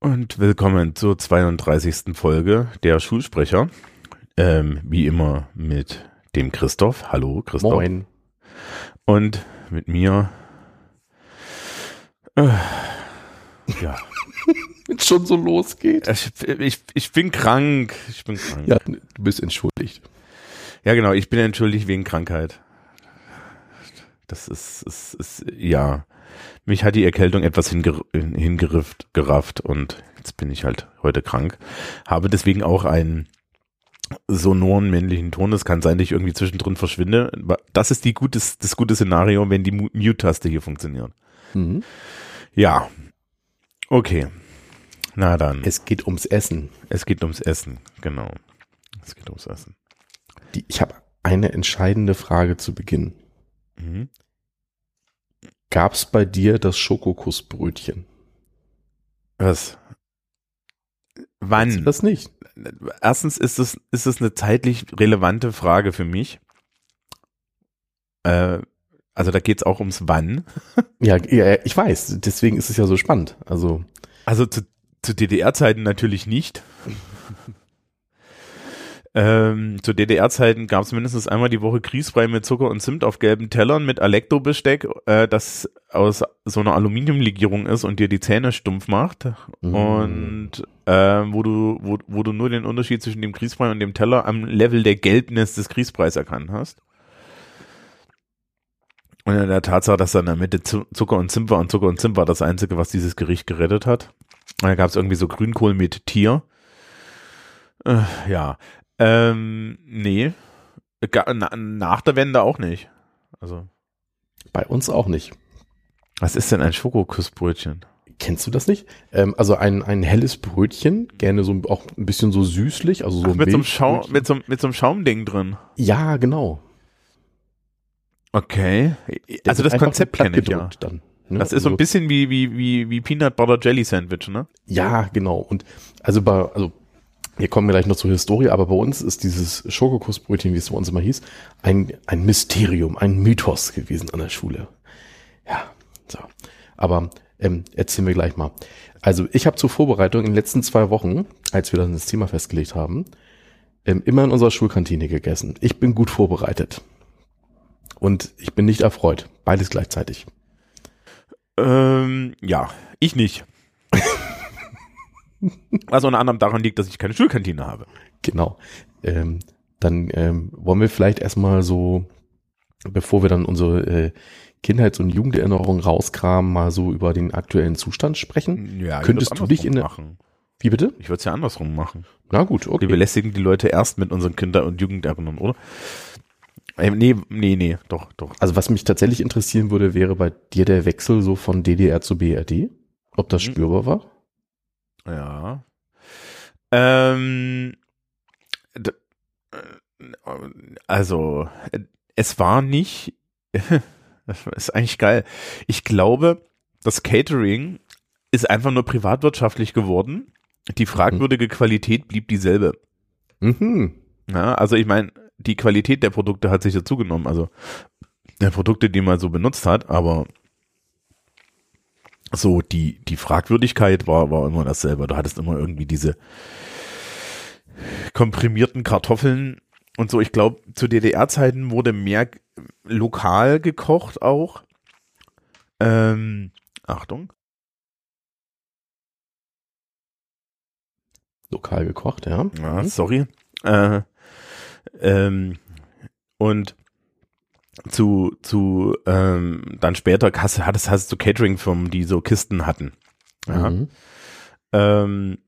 Und willkommen zur 32. Folge der Schulsprecher. Ähm, wie immer mit dem Christoph. Hallo, Christoph. Moin. Und mit mir. Äh, ja. Wenn es schon so losgeht. Ich, ich, ich bin krank. Ich bin krank. Ja, du bist entschuldigt. Ja, genau. Ich bin entschuldigt wegen Krankheit. Das ist, ist, ist ja. Mich hat die Erkältung etwas hinger hingerifft, gerafft und jetzt bin ich halt heute krank. Habe deswegen auch einen sonoren männlichen Ton. Es kann sein, dass ich irgendwie zwischendrin verschwinde. Das ist die gutes, das gute Szenario, wenn die Mute-Taste hier funktioniert. Mhm. Ja. Okay. Na dann. Es geht ums Essen. Es geht ums Essen, genau. Es geht ums Essen. Die, ich habe eine entscheidende Frage zu Beginn. Mhm. Gab es bei dir das Schokokussbrötchen? Was? Wann? Du das nicht? Erstens ist es, ist es eine zeitlich relevante Frage für mich. Äh, also da geht's auch ums Wann. Ja, ja, ich weiß. Deswegen ist es ja so spannend. Also, Also zu, zu DDR-Zeiten natürlich nicht. Ähm, zu DDR-Zeiten gab es mindestens einmal die Woche Grießbrei mit Zucker und Zimt auf gelben Tellern mit Elektro-Besteck, äh, das aus so einer Aluminiumlegierung ist und dir die Zähne stumpf macht. Mm. Und äh, wo du, wo, wo du nur den Unterschied zwischen dem Grießbrei und dem Teller am Level der Gelbnis des Grießbreis erkannt hast. Und in der Tatsache, dass da in der Mitte Zu- Zucker und Zimt war und Zucker und Zimt war das Einzige, was dieses Gericht gerettet hat. Und da gab es irgendwie so Grünkohl mit Tier. Äh, ja. Ähm, nee. Nach der Wende auch nicht. Also, bei uns auch nicht. was ist denn ein Schokokussbrötchen? Kennst du das nicht? Ähm, also ein, ein helles Brötchen, gerne so auch ein bisschen so süßlich, also so Ach, mit, so einem Schau Milchbrötchen. mit, so, mit so einem Schaumding drin. Ja, genau. Okay. Der Also das Konzept kenne ich ja. Dann, ne? Das ist so ein Also- bisschen wie, wie, wie, wie Peanut Butter Jelly Sandwich, ne? Ja, genau. Und also bei, also wir kommen gleich noch zur Historie, aber bei uns ist dieses Schokokussbrötchen, wie es bei uns immer hieß, ein, ein Mysterium, ein Mythos gewesen an der Schule. Ja, so. Aber ähm, erzählen wir gleich mal. Also ich habe zur Vorbereitung in den letzten zwei Wochen, als wir dann das Thema festgelegt haben, ähm, immer in unserer Schulkantine gegessen. Ich bin gut vorbereitet. Und ich bin nicht erfreut. Beides gleichzeitig. Ähm, ja, ich nicht. Was unter anderem daran liegt, dass ich keine Schulkantine habe. Genau. Ähm, dann ähm, wollen wir vielleicht erstmal so, bevor wir dann unsere äh, Kindheits- und Jugenderinnerungen rauskramen, mal so über den aktuellen Zustand sprechen. Ja, Könntest du dich in der- machen? Wie bitte? Ich würde es ja andersrum machen. Na gut, Wir okay. belästigen die Leute erst mit unseren Kinder- und Jugenderinnerungen, oder? Ähm, nee, nee, nee, doch, doch. Also was mich tatsächlich interessieren würde, wäre bei dir der Wechsel so von DDR zu BRD. Ob das Mhm. spürbar war? Ja. Ähm, äh, also, äh, es war nicht, das ist eigentlich geil. Ich glaube, das Catering ist einfach nur privatwirtschaftlich geworden. Die fragwürdige Qualität blieb dieselbe. Mhm. Ja, also ich meine, die Qualität der Produkte hat sich ja zugenommen, also der Produkte, die man so benutzt hat, aber so die, die Fragwürdigkeit war, war immer dasselbe. Du hattest immer irgendwie diese komprimierten Kartoffeln und so. Ich glaube, zu DDR-Zeiten wurde mehr lokal gekocht auch. Ähm, Achtung. Lokal gekocht, ja. Ja, sorry. Äh, ähm, und zu, zu ähm, dann später hast, hattest, hast du Catering-Firmen, die so Kisten hatten. Ja. Mhm. Ähm,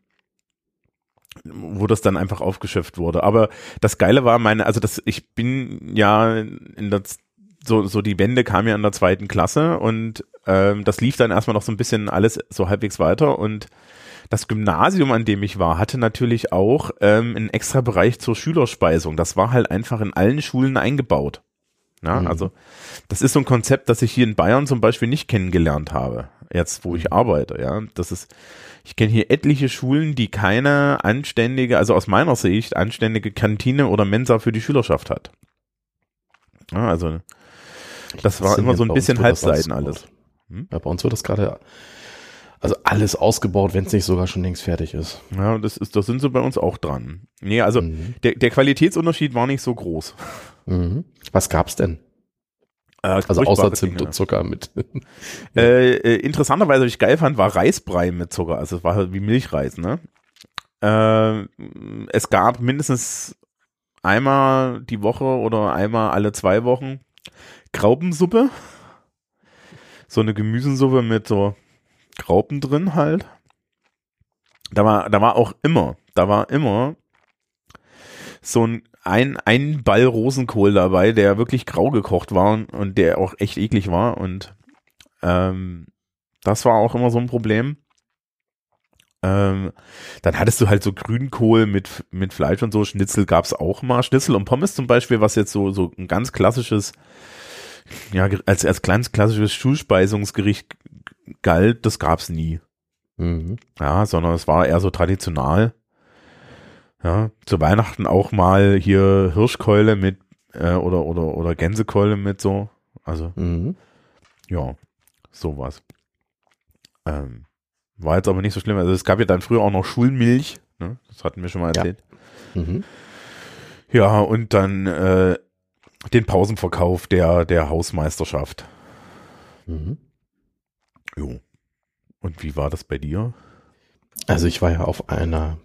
wo das dann einfach aufgeschöpft wurde. Aber das Geile war meine, also das, ich bin ja in der so, so die Wende kam ja in der zweiten Klasse und ähm, das lief dann erstmal noch so ein bisschen alles so halbwegs weiter und das Gymnasium, an dem ich war, hatte natürlich auch ähm, einen extra Bereich zur Schülerspeisung. Das war halt einfach in allen Schulen eingebaut. Ja, Mhm. also das ist so ein Konzept, das ich hier in Bayern zum Beispiel nicht kennengelernt habe, jetzt wo ich arbeite. Ja, das ist, ich kenne hier etliche Schulen, die keine anständige, also aus meiner Sicht anständige Kantine oder Mensa für die Schülerschaft hat. Ja, also das war immer so ein bisschen Halbseiten alles. Hm? Ja, bei uns wird das gerade, also alles ausgebaut, wenn es nicht sogar schon längst fertig ist. Ja, das ist, das sind sie bei uns auch dran. Nee, also Mhm. der, der Qualitätsunterschied war nicht so groß. Mhm. Was gab's denn? Äh, Also außer Zimt Dinge. und Zucker mit. Äh, äh, interessanterweise, was ich geil fand, war Reisbrei mit Zucker. Also es war halt wie Milchreis, ne? Äh, es gab mindestens einmal die Woche oder einmal alle zwei Wochen Graupensuppe. So eine Gemüsesuppe mit so Graupen drin halt. Da war, da war auch immer, da war immer so ein, ein, ein Ball Rosenkohl dabei, der wirklich grau gekocht war und, und der auch echt eklig war und ähm, das war auch immer so ein Problem. Ähm, dann hattest du halt so Grünkohl mit, mit Fleisch und so. Schnitzel gab's auch mal. Schnitzel und Pommes zum Beispiel, was jetzt so, so ein ganz klassisches, ja, als, als ganz klassisches Schulspeisungsgericht galt, das gab's nie. Mhm. Ja, sondern es war eher so traditional. Ja, zu Weihnachten auch mal hier Hirschkeule mit, äh, oder, oder, oder Gänsekeule mit so. Also, Mhm. ja, sowas. Ähm, war jetzt aber nicht so schlimm. Also es gab ja dann früher auch noch Schulmilch, ne? das hatten wir schon mal Ja. erzählt. Mhm. Ja, und dann äh, den Pausenverkauf der, der Hausmeisterschaft. Mhm. Jo. Und wie war das bei dir? Also ich war ja auf einer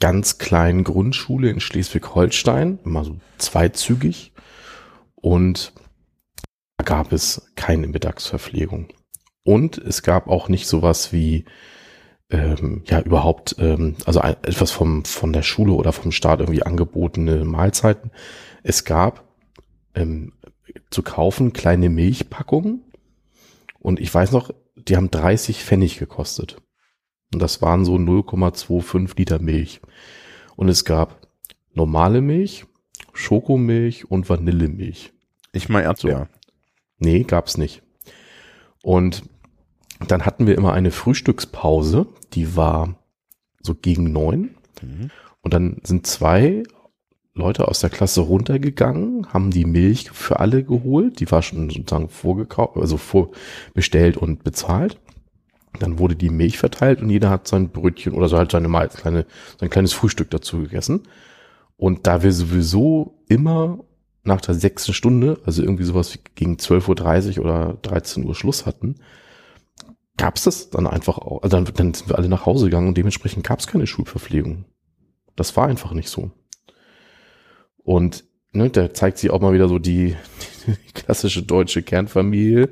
ganz kleinen Grundschule in Schleswig-Holstein, immer so zweizügig. Und da gab es keine Mittagsverpflegung. Und es gab auch nicht sowas wie, ähm, ja, überhaupt, ähm, also etwas vom, von der Schule oder vom Staat irgendwie angebotene Mahlzeiten. Es gab ähm, zu kaufen kleine Milchpackungen. Und ich weiß noch, die haben 30 Pfennig gekostet. Und das waren so 0,25 Liter Milch. Und es gab normale Milch, Schokomilch und Vanillemilch. Ich mal Erdbeer. Nee, gab's nicht. Und dann hatten wir immer eine Frühstückspause, die war so gegen neun. Mhm. Und dann sind zwei Leute aus der Klasse runtergegangen, haben die Milch für alle geholt. Die war schon sozusagen vorgekauft, also vorbestellt und bezahlt. Dann wurde die Milch verteilt und jeder hat sein Brötchen oder so halt seine kleine, sein kleines Frühstück dazu gegessen. Und da wir sowieso immer nach der sechsten Stunde, also irgendwie sowas wie gegen 12.30 Uhr oder 13 Uhr Schluss hatten, gab's das dann einfach auch. Also dann, dann sind wir alle nach Hause gegangen und dementsprechend gab's keine Schulverpflegung. Das war einfach nicht so. Und ne, da zeigt sich auch mal wieder so die, die klassische deutsche Kernfamilie.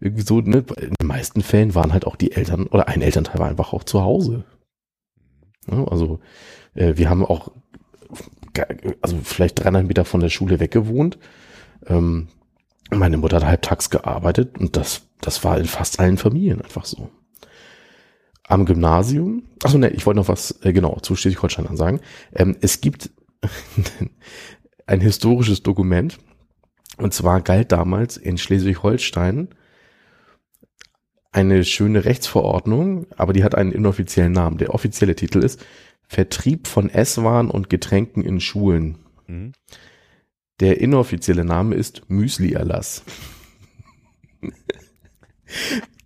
Irgendwie so, ne, in den meisten Fällen waren halt auch die Eltern oder ein Elternteil war einfach auch zu Hause. Ja, also äh, wir haben auch also vielleicht 300 Meter von der Schule weg gewohnt. Ähm, meine Mutter hat halbtags gearbeitet und das, das war in fast allen Familien einfach so. Am Gymnasium, achso, ne, ich wollte noch was, äh, genau, zu Schleswig-Holstein sagen. Ähm, es gibt ein historisches Dokument, und zwar galt damals in Schleswig-Holstein eine schöne Rechtsverordnung, aber die hat einen inoffiziellen Namen. Der offizielle Titel ist Vertrieb von Esswaren und Getränken in Schulen. Mhm. Der inoffizielle Name ist Müsli-Erlass.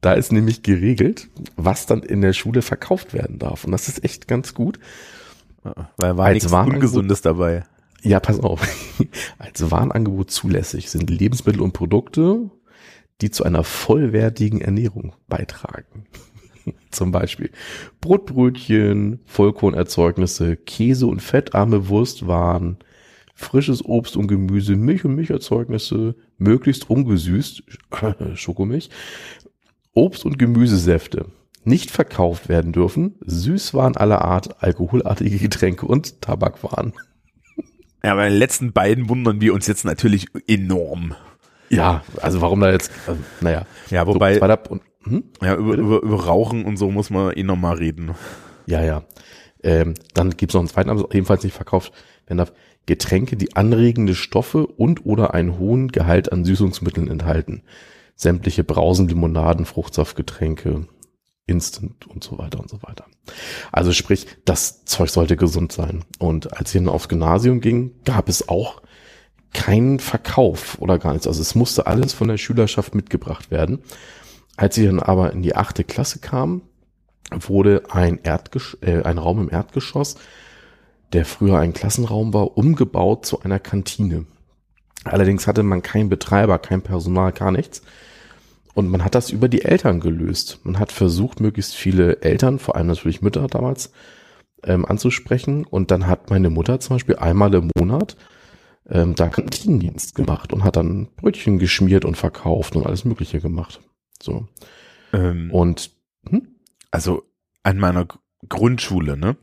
da ist nämlich geregelt, was dann in der Schule verkauft werden darf. Und das ist echt ganz gut. Weil war Als nichts Ungesundes dabei. Ja, pass auf. Als Warenangebot zulässig sind Lebensmittel und Produkte, die zu einer vollwertigen Ernährung beitragen. Zum Beispiel Brotbrötchen, Vollkornerzeugnisse, Käse- und fettarme Wurstwaren, frisches Obst und Gemüse, Milch- und Milcherzeugnisse, möglichst ungesüßt, Schokomilch, Obst- und Gemüsesäfte. Nicht verkauft werden dürfen Süßwaren aller Art, alkoholartige Getränke und Tabakwaren. Ja, aber den letzten beiden wundern wir uns jetzt natürlich enorm. Ja, also warum da jetzt, also, naja. Ja, wobei, So, und, hm? ja, über, über, über Rauchen und so muss man eh nochmal reden. Ja, ja. Ähm, dann gibt es noch einen zweiten, aber ebenfalls nicht verkauft werden darf. Getränke, die anregende Stoffe und oder einen hohen Gehalt an Süßungsmitteln enthalten. Sämtliche Brausen, Limonaden, Fruchtsaftgetränke, Instant und so weiter und so weiter. Also sprich, das Zeug sollte gesund sein. Und als ich dann aufs Gymnasium ging, gab es auch keinen Verkauf oder gar nichts. Also es musste alles von der Schülerschaft mitgebracht werden. Als ich dann aber in die achte Klasse kam, wurde ein, Erdgesch äh, ein Raum im Erdgeschoss, der früher ein Klassenraum war, umgebaut zu einer Kantine. Allerdings hatte man keinen Betreiber, kein Personal, gar nichts. Und man hat das über die Eltern gelöst. Man hat versucht, möglichst viele Eltern, vor allem natürlich Mütter damals, ähm, anzusprechen. Und dann hat meine Mutter zum Beispiel einmal im Monat ähm, da Kantinendienst gemacht und hat dann Brötchen geschmiert und verkauft und alles Mögliche gemacht. So. Ähm, Und hm? also an meiner Grundschule, ne?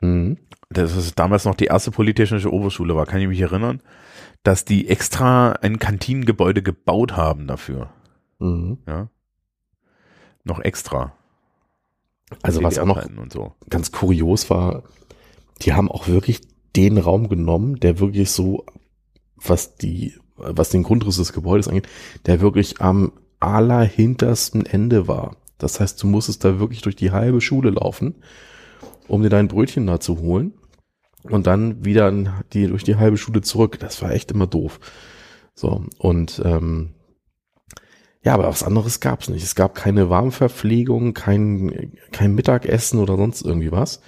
Mhm. Das ist damals noch die erste Polytechnische Oberschule war, kann ich mich erinnern, dass die extra ein Kantinengebäude gebaut haben dafür. Mhm. Ja. Noch extra. Also was auch noch so. ganz kurios war, die haben auch wirklich den Raum genommen, der wirklich so, was die, was den Grundriss des Gebäudes angeht, der wirklich am allerhintersten Ende war. Das heißt, du musstest da wirklich durch die halbe Schule laufen, um dir dein Brötchen da zu holen und dann wieder die, durch die halbe Schule zurück. Das war echt immer doof. So, und ähm, ja, aber was anderes gab's nicht. Es gab keine Warmverpflegung, kein, kein Mittagessen oder sonst irgendwie was.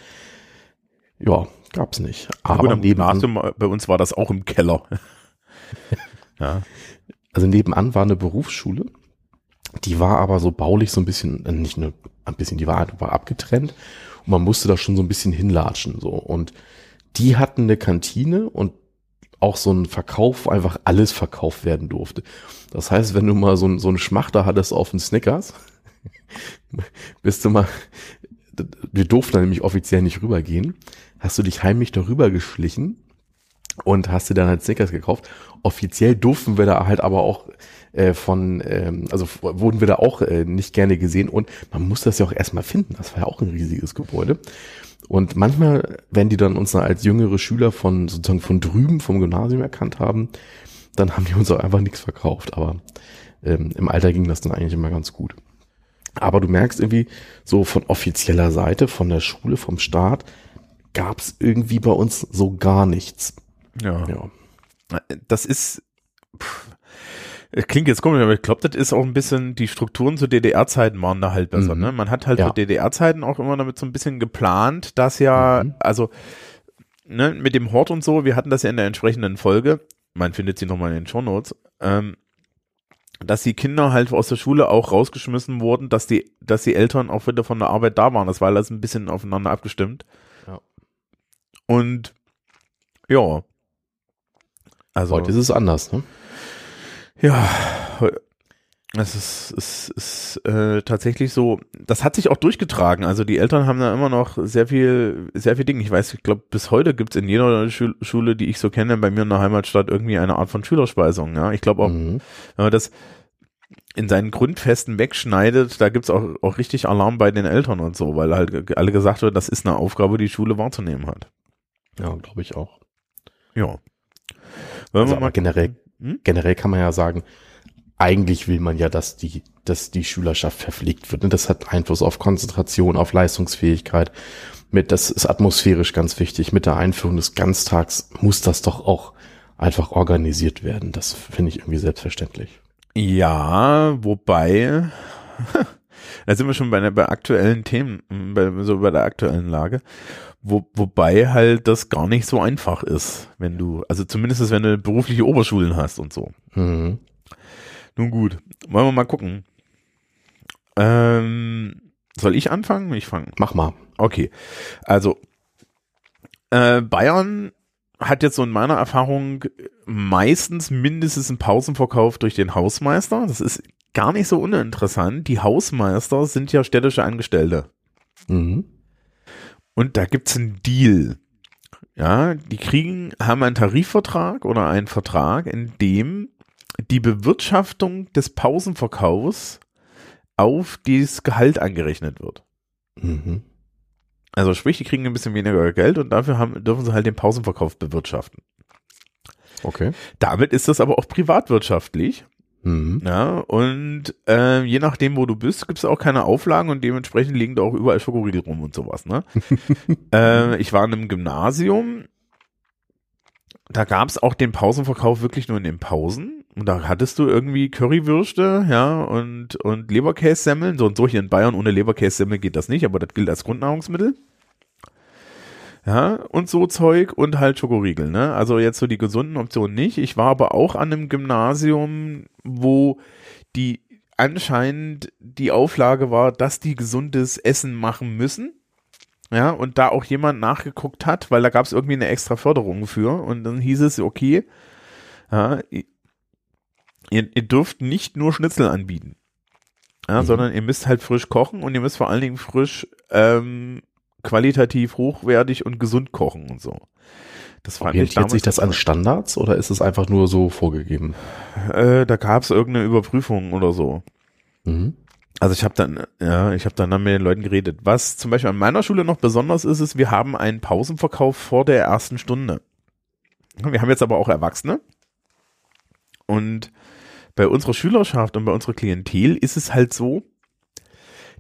Ja, gab's nicht. Aber Gut, am Gymnasium, bei uns war das auch im Keller. ja. also nebenan war eine Berufsschule. Die war aber so baulich so ein bisschen, äh, nicht nur ein bisschen, die war, war abgetrennt und man musste da schon so ein bisschen hinlatschen, so. Und die hatten eine Kantine und auch so ein Verkauf, einfach alles verkauft werden durfte. Das heißt, wenn du mal so, ein- so einen Schmachter hattest auf den Snickers, bist du mal, wir durften da nämlich offiziell nicht rübergehen, hast du dich heimlich darüber geschlichen und hast dir dann halt Snickers gekauft. Offiziell durften wir da halt aber auch äh, von, ähm, also wurden wir da auch äh, nicht gerne gesehen und man muss das ja auch erstmal finden. Das war ja auch ein riesiges Gebäude. Und manchmal, wenn die dann uns als jüngere Schüler von sozusagen von drüben vom Gymnasium erkannt haben, dann haben die uns auch einfach nichts verkauft. Aber ähm, im Alter ging das dann eigentlich immer ganz gut. Aber du merkst irgendwie, so von offizieller Seite, von der Schule, vom Staat, gab es irgendwie bei uns so gar nichts. ja. Ja. Das ist, pff, klingt jetzt komisch, aber ich glaube, das ist auch ein bisschen, die Strukturen zu DDR-Zeiten waren da halt besser. Mhm. Ne? Man hat halt Ja. zu DDR-Zeiten auch immer damit so ein bisschen geplant, dass ja, Mhm. also ne, mit dem Hort und so, wir hatten das ja in der entsprechenden Folge, man findet sie nochmal in den Shownotes, ähm, dass die Kinder halt aus der Schule auch rausgeschmissen wurden, dass die, dass die Eltern auch wieder von der Arbeit da waren. Das war alles ein bisschen aufeinander abgestimmt. Ja. Und ja. Also Heute ist es anders, ne? Ja, es ist, es ist äh, tatsächlich so, das hat sich auch durchgetragen. Also die Eltern haben da immer noch sehr viel, sehr viel Dinge. Ich weiß, ich glaube, bis heute gibt's in jeder Schul Schule, die ich so kenne, bei mir in der Heimatstadt irgendwie eine Art von Schülerspeisung. Ja, ich glaube auch, Mhm. wenn man das in seinen Grundfesten wegschneidet, da gibt's auch, auch richtig Alarm bei den Eltern und so, weil halt alle gesagt wird, das ist eine Aufgabe, die Schule wahrzunehmen hat. Ja, glaube ich auch. Ja. Wollen Also wir mal generell, Hm? generell kann man ja sagen, eigentlich will man ja, dass die, dass die Schülerschaft verpflegt wird. Und das hat Einfluss auf Konzentration, auf Leistungsfähigkeit. Mit, das ist atmosphärisch ganz wichtig. Mit der Einführung des Ganztags muss das doch auch einfach organisiert werden. Das finde ich irgendwie selbstverständlich. Ja, wobei, da sind wir schon bei, bei aktuellen Themen, bei, so bei der aktuellen Lage, wo, wobei halt das gar nicht so einfach ist, wenn du, also zumindest wenn du berufliche Oberschulen hast und so. Mhm. Nun gut, wollen wir mal gucken. Ähm, soll ich anfangen? Ich fange. Mach mal. Okay, also äh, Bayern hat jetzt so in meiner Erfahrung meistens mindestens einen Pausenverkauf durch den Hausmeister. Das ist gar nicht so uninteressant. Die Hausmeister sind ja städtische Angestellte. Mhm. Und da gibt's einen Deal. Ja, die kriegen, haben einen Tarifvertrag oder einen Vertrag, in dem die Bewirtschaftung des Pausenverkaufs auf dieses Gehalt angerechnet wird. Mhm. Also sprich, die kriegen ein bisschen weniger Geld und dafür haben, dürfen sie halt den Pausenverkauf bewirtschaften. Okay. Damit ist das aber auch privatwirtschaftlich. Mhm. Ja, und äh, je nachdem, wo du bist, gibt es auch keine Auflagen und dementsprechend liegen da auch überall Schokoriegel rum und sowas. Ne? äh, ich war in einem Gymnasium, da gab es auch den Pausenverkauf wirklich nur in den Pausen. Und da hattest du irgendwie Currywürste, ja, und, und Leberkässemmeln. So und so hier in Bayern ohne Leberkässemmel geht das nicht, aber das gilt als Grundnahrungsmittel. Ja, und so Zeug und halt Schokoriegel, ne? Also jetzt so die gesunden Optionen nicht. Ich war aber auch an einem Gymnasium, wo die anscheinend die Auflage war, dass die gesundes Essen machen müssen. Ja, und da auch jemand nachgeguckt hat, weil da gab es irgendwie eine extra Förderung für und dann hieß es, okay, ja, ihr, ihr dürft nicht nur Schnitzel anbieten, ja, Mhm. sondern ihr müsst halt frisch kochen und ihr müsst vor allen Dingen frisch ähm, qualitativ hochwertig und gesund kochen und so. Das fand ich Orientiert sich das an Standards oder ist es einfach nur so vorgegeben? äh, da gab es irgendeine Überprüfung oder so. Mhm. Also ich habe dann, ja, ich habe dann, dann mit den Leuten geredet. Was zum Beispiel an meiner Schule noch besonders ist, ist, wir haben einen Pausenverkauf vor der ersten Stunde. Wir haben jetzt aber auch Erwachsene. Und bei unserer Schülerschaft und bei unserer Klientel ist es halt so,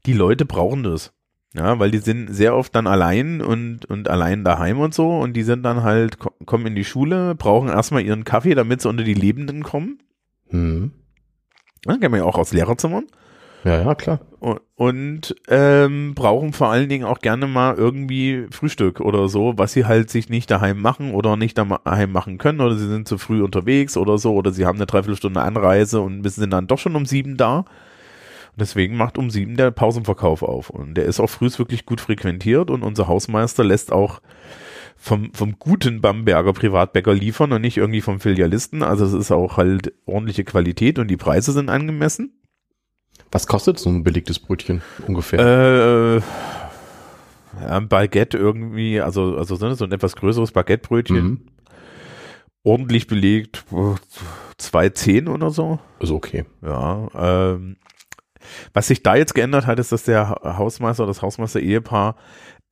die Leute brauchen das. Ja, weil die sind sehr oft dann allein und, und allein daheim und so und die sind dann halt, ko- kommen in die Schule, brauchen erstmal ihren Kaffee, damit sie unter die Lebenden kommen. Mhm. Ja, kennen wir ja auch aus Lehrerzimmern. Ja, ja, klar. Und, und ähm, brauchen vor allen Dingen auch gerne mal irgendwie Frühstück oder so, was sie halt sich nicht daheim machen oder nicht daheim machen können oder sie sind zu früh unterwegs oder so oder sie haben eine Dreiviertelstunde Anreise und sind dann doch schon um sieben da. Deswegen macht um sieben der Pausenverkauf auf und der ist auch frühs wirklich gut frequentiert und unser Hausmeister lässt auch vom, vom guten Bamberger Privatbäcker liefern und nicht irgendwie vom Filialisten. Also es ist auch halt ordentliche Qualität und die Preise sind angemessen. Was kostet so ein belegtes Brötchen ungefähr? Äh, ein Baguette irgendwie, also, also so ein etwas größeres Baguettebrötchen, Mhm. ordentlich belegt, zwei Zehn oder so. Ist okay. Ja, ähm, was sich da jetzt geändert hat, ist, dass der Ha- Hausmeister, das Hausmeister-Ehepaar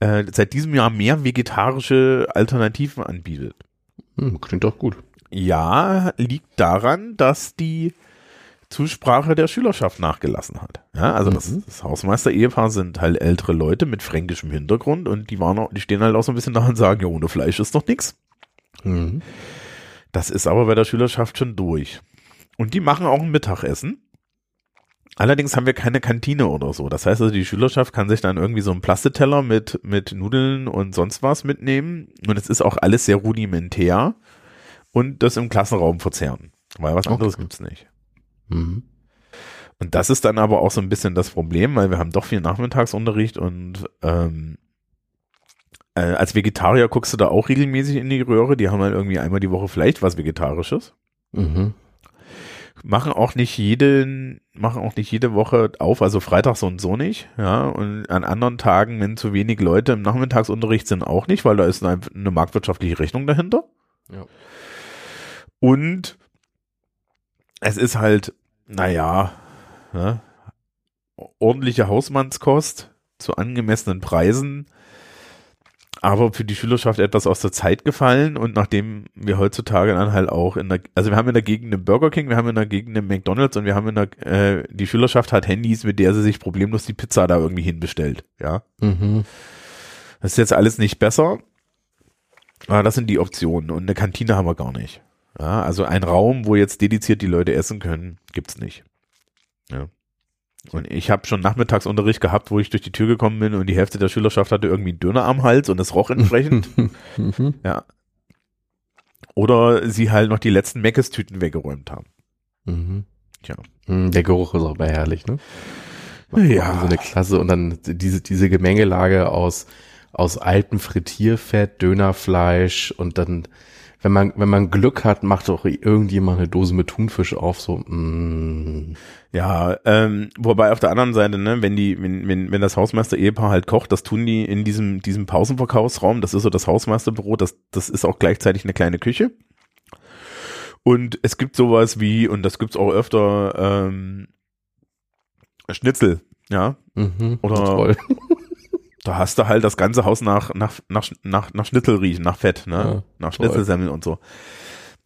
äh, seit diesem Jahr mehr vegetarische Alternativen anbietet. Hm, klingt doch gut. Ja, liegt daran, dass die Zusprache der Schülerschaft nachgelassen hat. Ja, also das, Mhm. das Hausmeister-Ehepaar sind halt ältere Leute mit fränkischem Hintergrund und die waren auch, die stehen halt auch so ein bisschen da und sagen, ja, ohne Fleisch ist doch nix. Mhm. Das ist aber bei der Schülerschaft schon durch. Und die machen auch ein Mittagessen. Allerdings haben wir keine Kantine oder so. Das heißt also, die Schülerschaft kann sich dann irgendwie so einen Plasteteller mit, mit Nudeln und sonst was mitnehmen. Und es ist auch alles sehr rudimentär. Und das im Klassenraum verzehren. Weil was anderes Okay. gibt's nicht. Mhm. Und das ist dann aber auch so ein bisschen das Problem, weil wir haben doch viel Nachmittagsunterricht und ähm, äh, als Vegetarier guckst du da auch regelmäßig in die Röhre. Die haben halt irgendwie einmal die Woche vielleicht was Vegetarisches. Mhm. Machen auch nicht jeden, machen auch nicht jede Woche auf, also freitags so und so nicht, ja. Und an anderen Tagen, wenn zu wenig Leute im Nachmittagsunterricht sind, auch nicht, weil da ist eine, eine marktwirtschaftliche Rechnung dahinter. Ja. Und es ist halt, naja, ne, ordentliche Hausmannskost zu angemessenen Preisen, aber für die Schülerschaft etwas aus der Zeit gefallen und nachdem wir heutzutage dann halt auch in der, also wir haben in der Gegend einen Burger King, wir haben in der Gegend einen McDonalds und wir haben in der, äh, die Schülerschaft hat Handys, mit der sie sich problemlos die Pizza da irgendwie hinbestellt, ja. Mhm. Das ist jetzt alles nicht besser, aber das sind die Optionen und eine Kantine haben wir gar nicht. Ja, also ein Raum, wo jetzt dediziert die Leute essen können, gibt's nicht. Ja. Und ich habe schon Nachmittagsunterricht gehabt, wo ich durch die Tür gekommen bin und die Hälfte der Schülerschaft hatte irgendwie einen Döner am Hals und es roch entsprechend. Mhm. ja. Oder sie halt noch die letzten Meckes-Tüten weggeräumt haben. Mhm. Tja. Mhm, Der Geruch ist auch bei herrlich, ne? Ja. So eine Klasse und dann diese, diese Gemengelage aus, aus altem Frittierfett, Dönerfleisch und dann, wenn man, wenn man Glück hat, macht doch irgendjemand eine Dose mit Thunfisch auf, so, mm. Ja, ähm, wobei auf der anderen Seite, ne, wenn die, wenn, wenn, wenn das Hausmeister-Ehepaar halt kocht, das tun die in diesem, diesem Pausenverkaufsraum, das ist so das Hausmeisterbüro, das, das ist auch gleichzeitig eine kleine Küche. Und es gibt sowas wie, und das gibt's auch öfter, ähm, Schnitzel, ja, Mhm, Oder- toll. Da hast du halt das ganze Haus nach, nach, nach, nach, nach Schnitzel riechen, nach Fett, ne? Ja, nach. Schnitzelsemmeln und so.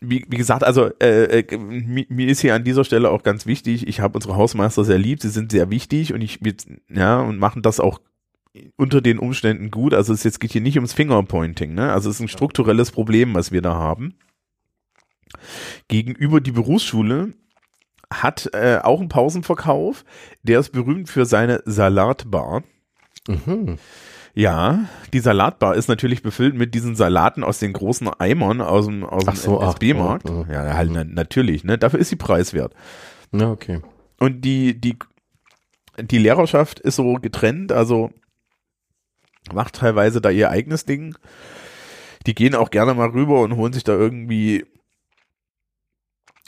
Wie, wie gesagt, also äh, äh, mi- mir ist hier an dieser Stelle auch ganz wichtig, ich habe unsere Hausmeister sehr lieb, sie sind sehr wichtig und ich wir- ja und machen das auch unter den Umständen gut. Also es jetzt geht hier nicht ums Fingerpointing, ne? Also es ist ein strukturelles Problem, was wir da haben. Gegenüber die Berufsschule hat äh, auch einen Pausenverkauf. Der ist berühmt für seine Salatbar. Mhm. Ja, die Salatbar ist natürlich befüllt mit diesen Salaten aus den großen Eimern aus dem, aus dem so, SB-Markt. oh, oh. Ja, halt na, natürlich, ne? Dafür ist sie preiswert. Ja, okay. Und die, die, die Lehrerschaft ist so getrennt, also macht teilweise da ihr eigenes Ding. Die gehen auch gerne mal rüber und holen sich da irgendwie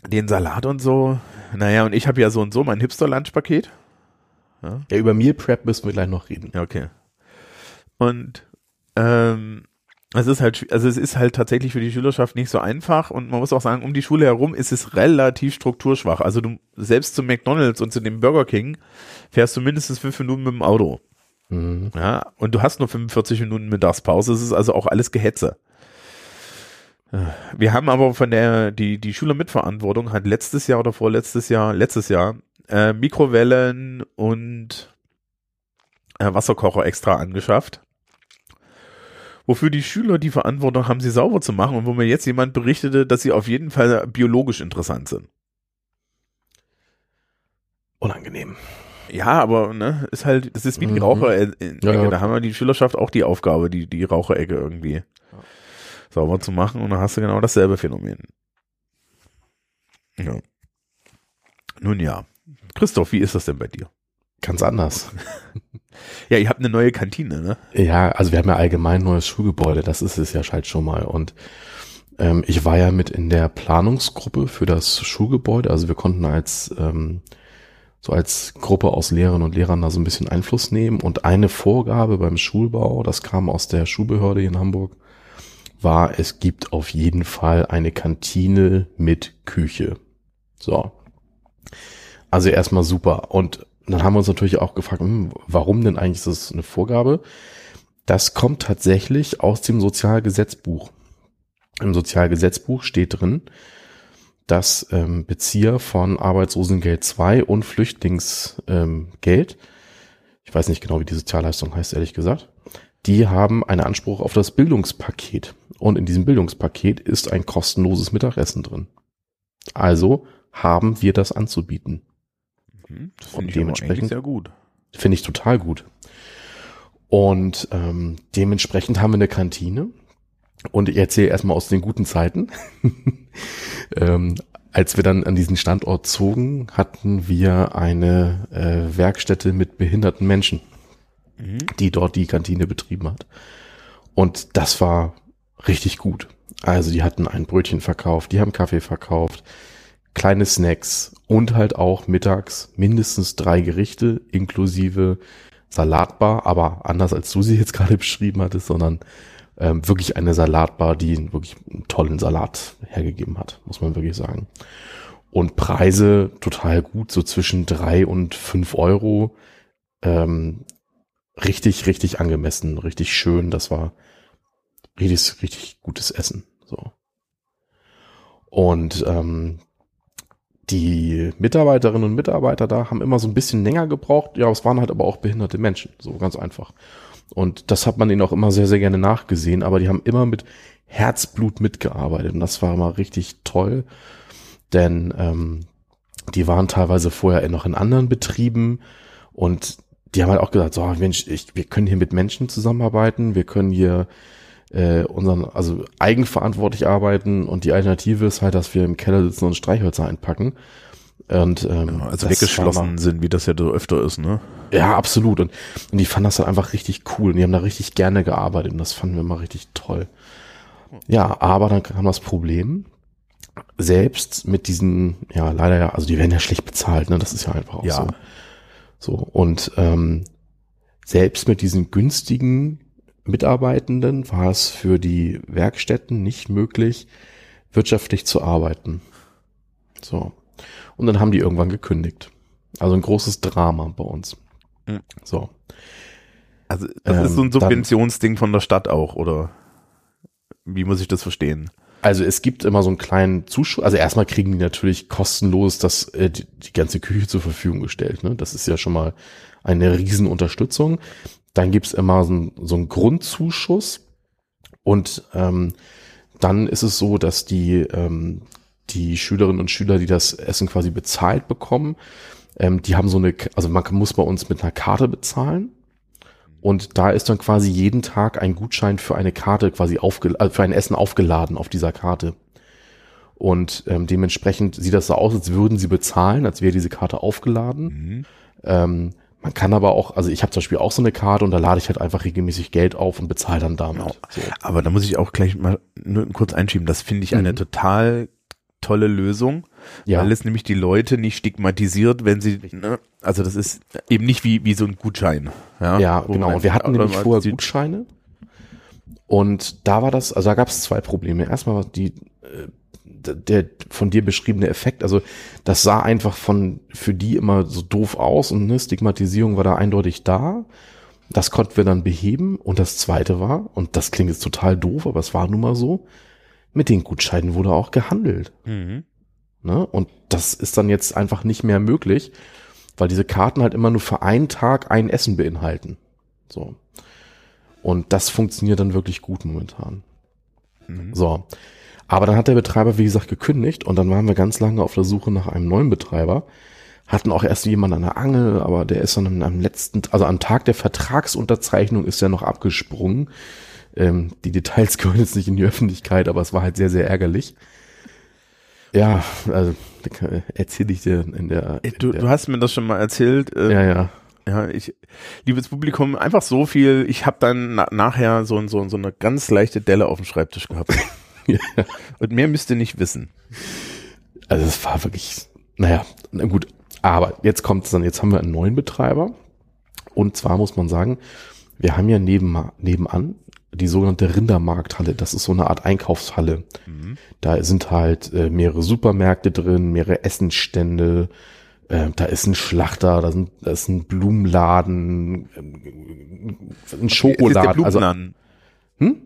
den Salat und so. Naja, und ich habe ja so und so mein Hipster-Lunch-Paket. Ja, über Meal Prep müssen wir gleich noch reden. Ja, okay. Und ähm, es ist halt, also es ist halt tatsächlich für die Schülerschaft nicht so einfach und man muss auch sagen, um die Schule herum ist es relativ strukturschwach. Also du selbst zu McDonalds und zu dem Burger King fährst du mindestens fünf Minuten mit dem Auto. Mhm. Ja, und du hast nur 45 Minuten Mittagspause. Es ist also auch alles Gehetze. Wir haben aber von der, die, die Schülermitverantwortung hat letztes Jahr oder vorletztes Jahr, letztes Jahr, äh, Mikrowellen und äh, Wasserkocher extra angeschafft. Wofür die Schüler die Verantwortung haben, sie sauber zu machen und wo mir jetzt jemand berichtete, dass sie auf jeden Fall biologisch interessant sind. Unangenehm. Ja, aber ne, ist halt, das ist wie die Mhm. Raucherecke. Ja, ja. Da haben wir die Schülerschaft auch die Aufgabe, die, die Raucherecke irgendwie sauber zu machen und dann hast du genau dasselbe Phänomen. Ja. Nun ja. Christoph, wie ist das denn bei dir? Ganz anders. Ja, ihr habt eine neue Kantine, ne? Ja, also wir haben ja allgemein ein neues Schulgebäude, das ist es ja halt schon mal. Und ähm, ich war ja mit in der Planungsgruppe für das Schulgebäude. Also wir konnten als ähm, so als Gruppe aus Lehrerinnen und Lehrern da so ein bisschen Einfluss nehmen. Und eine Vorgabe beim Schulbau, das kam aus der Schulbehörde hier in Hamburg, war, es gibt auf jeden Fall eine Kantine mit Küche. So. Also erstmal super. Und dann haben wir uns natürlich auch gefragt, hm, warum denn eigentlich ist das eine Vorgabe? Das kommt tatsächlich aus dem Sozialgesetzbuch. Im Sozialgesetzbuch steht drin, dass ähm, Bezieher von Arbeitslosengeld 2 und Flüchtlingsgeld, ähm, ich weiß nicht genau, wie die Sozialleistung heißt, ehrlich gesagt, die haben einen Anspruch auf das Bildungspaket. Und in diesem Bildungspaket ist ein kostenloses Mittagessen drin. Also haben wir das anzubieten. Mhm, Das Und finde ich dementsprechend- sehr gut. Finde ich total gut. Und ähm, dementsprechend haben wir eine Kantine. Und ich erzähle erstmal aus den guten Zeiten. ähm, als wir dann an diesen Standort zogen, hatten wir eine äh, Werkstätte mit behinderten Menschen, Mhm. die dort die Kantine betrieben hat. Und das war richtig gut. Also die hatten ein Brötchen verkauft, die haben Kaffee verkauft, kleine Snacks und halt auch mittags mindestens drei Gerichte inklusive Salatbar, aber anders als du sie jetzt gerade beschrieben hattest, sondern ähm, wirklich eine Salatbar, die wirklich einen tollen Salat hergegeben hat, muss man wirklich sagen. Und Preise total gut, so zwischen drei und fünf Euro. Ähm, richtig, richtig angemessen, richtig schön. Das war richtig, richtig gutes Essen. So. Und ähm, die Mitarbeiterinnen und Mitarbeiter da haben immer so ein bisschen länger gebraucht. Ja, es waren halt aber auch behinderte Menschen, so ganz einfach. Und das hat man ihnen auch immer sehr, sehr gerne nachgesehen, aber die haben immer mit Herzblut mitgearbeitet. Und das war immer richtig toll, denn ähm, die waren teilweise vorher noch in anderen Betrieben. Und die haben halt auch gesagt, so Mensch, ich, wir können hier mit Menschen zusammenarbeiten, wir können hier äh, unseren, also eigenverantwortlich arbeiten und die Alternative ist halt, dass wir im Keller sitzen und Streichhölzer einpacken. Und ähm, Ja, also weggeschlossen sind, wie das ja so öfter ist, ne? Ja, absolut. Und, und die fanden das halt einfach richtig cool und die haben da richtig gerne gearbeitet und das fanden wir mal richtig toll. Ja, aber dann kam das Problem, selbst mit diesen, ja, leider ja, also die werden ja schlecht bezahlt, ne? Das ist ja einfach auch Ja. so. So, und ähm, selbst mit diesen günstigen Mitarbeitenden war es für die Werkstätten nicht möglich, wirtschaftlich zu arbeiten. So. Und dann haben die irgendwann gekündigt. Also ein großes Drama bei uns. Mhm. So. Also das Ähm, ist so ein dann- Subventionsding von der Stadt auch, oder wie muss ich das verstehen? Also es gibt immer so einen kleinen Zuschuss. Also erstmal kriegen die natürlich kostenlos das, äh, die, die ganze Küche zur Verfügung gestellt. Ne? Das ist ja schon mal eine Riesenunterstützung. Dann gibt's immer so, einen- so einen Grundzuschuss. Und ähm, dann ist es so, dass die, ähm, die Schülerinnen und Schüler, die das Essen quasi bezahlt bekommen, ähm, die haben so eine, also man muss bei uns mit einer Karte bezahlen. Und da ist dann quasi jeden Tag ein Gutschein für eine Karte quasi aufge, äh, für ein Essen aufgeladen auf dieser Karte. Und ähm, dementsprechend sieht das so aus, als würden sie bezahlen, als wäre diese Karte aufgeladen. Mhm. Ähm, man kann aber auch, also ich habe zum Beispiel auch so eine Karte und da lade ich halt einfach regelmäßig Geld auf und bezahle dann damit. Genau. So. Aber da muss ich auch gleich mal nur kurz einschieben. Das finde ich eine Mhm. total tolle Lösung, Ja, weil es nämlich die Leute nicht stigmatisiert, wenn sie, ne, also das ist eben nicht wie, wie so ein Gutschein. Ja, ja genau. Und wir hatten nämlich vorher Gutscheine und da war das, also da gab es zwei Probleme. Erstmal war die äh, der von dir beschriebene Effekt, also das sah einfach von für die immer so doof aus und ne, Stigmatisierung war da eindeutig da. Das konnten wir dann beheben. Und das zweite war, und das klingt jetzt total doof, aber es war nun mal so, mit den Gutscheinen wurde auch gehandelt. Mhm. Ne? Und das ist dann jetzt einfach nicht mehr möglich, weil diese Karten halt immer nur für einen Tag ein Essen beinhalten. So. Und das funktioniert dann wirklich gut momentan. Mhm. So. Aber dann hat der Betreiber, wie gesagt, gekündigt und dann waren wir ganz lange auf der Suche nach einem neuen Betreiber. Hatten auch erst jemand an der Angel, aber der ist dann am letzten, also am Tag der Vertragsunterzeichnung ist er noch abgesprungen. Ähm, die Details gehören jetzt nicht in die Öffentlichkeit, aber es war halt sehr, sehr ärgerlich. Ja, also erzähle ich dir in der. Ey, Du, in der du hast mir das schon mal erzählt. Äh, ja, ja. Ja, ich, liebes Publikum, einfach so viel. Ich habe dann na, nachher so, so, so eine ganz leichte Delle auf dem Schreibtisch gehabt. Und mehr müsst ihr nicht wissen. Also es war wirklich, naja, na gut. Aber jetzt kommt es dann, jetzt haben wir einen neuen Betreiber. Und zwar muss man sagen, wir haben ja neben, nebenan die sogenannte Rindermarkthalle. Das ist so eine Art Einkaufshalle. Mhm. Da sind halt äh, mehrere Supermärkte drin, mehrere Essensstände. Äh, da ist ein Schlachter, da, sind, da ist ein Blumenladen, ähm, ein Es ist der Schokoladen. Also, Blumenladen. hm?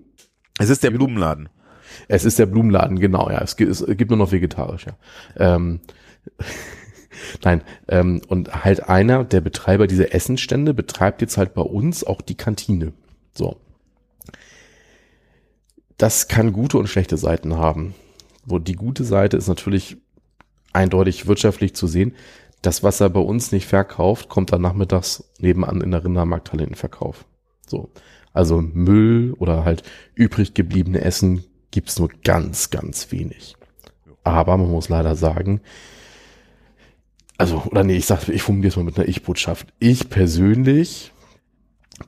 Es ist der Blumenladen. Es ist der Blumenladen, genau, ja. Es gibt, es gibt nur noch vegetarisch, ja. Ähm, Nein, ähm, und halt einer der Betreiber dieser Essenstände betreibt jetzt halt bei uns auch die Kantine. So. Das kann gute und schlechte Seiten haben. Wo die gute Seite ist natürlich eindeutig wirtschaftlich zu sehen. Das, was er bei uns nicht verkauft, kommt dann nachmittags nebenan in der Rindermarkthalle in den Verkauf. So. Also Müll oder halt übrig gebliebene Essen gibt's nur ganz, ganz wenig. Aber man muss leider sagen, also, oder nee, ich sag, ich formuliere es mal mit einer Ich-Botschaft. Ich persönlich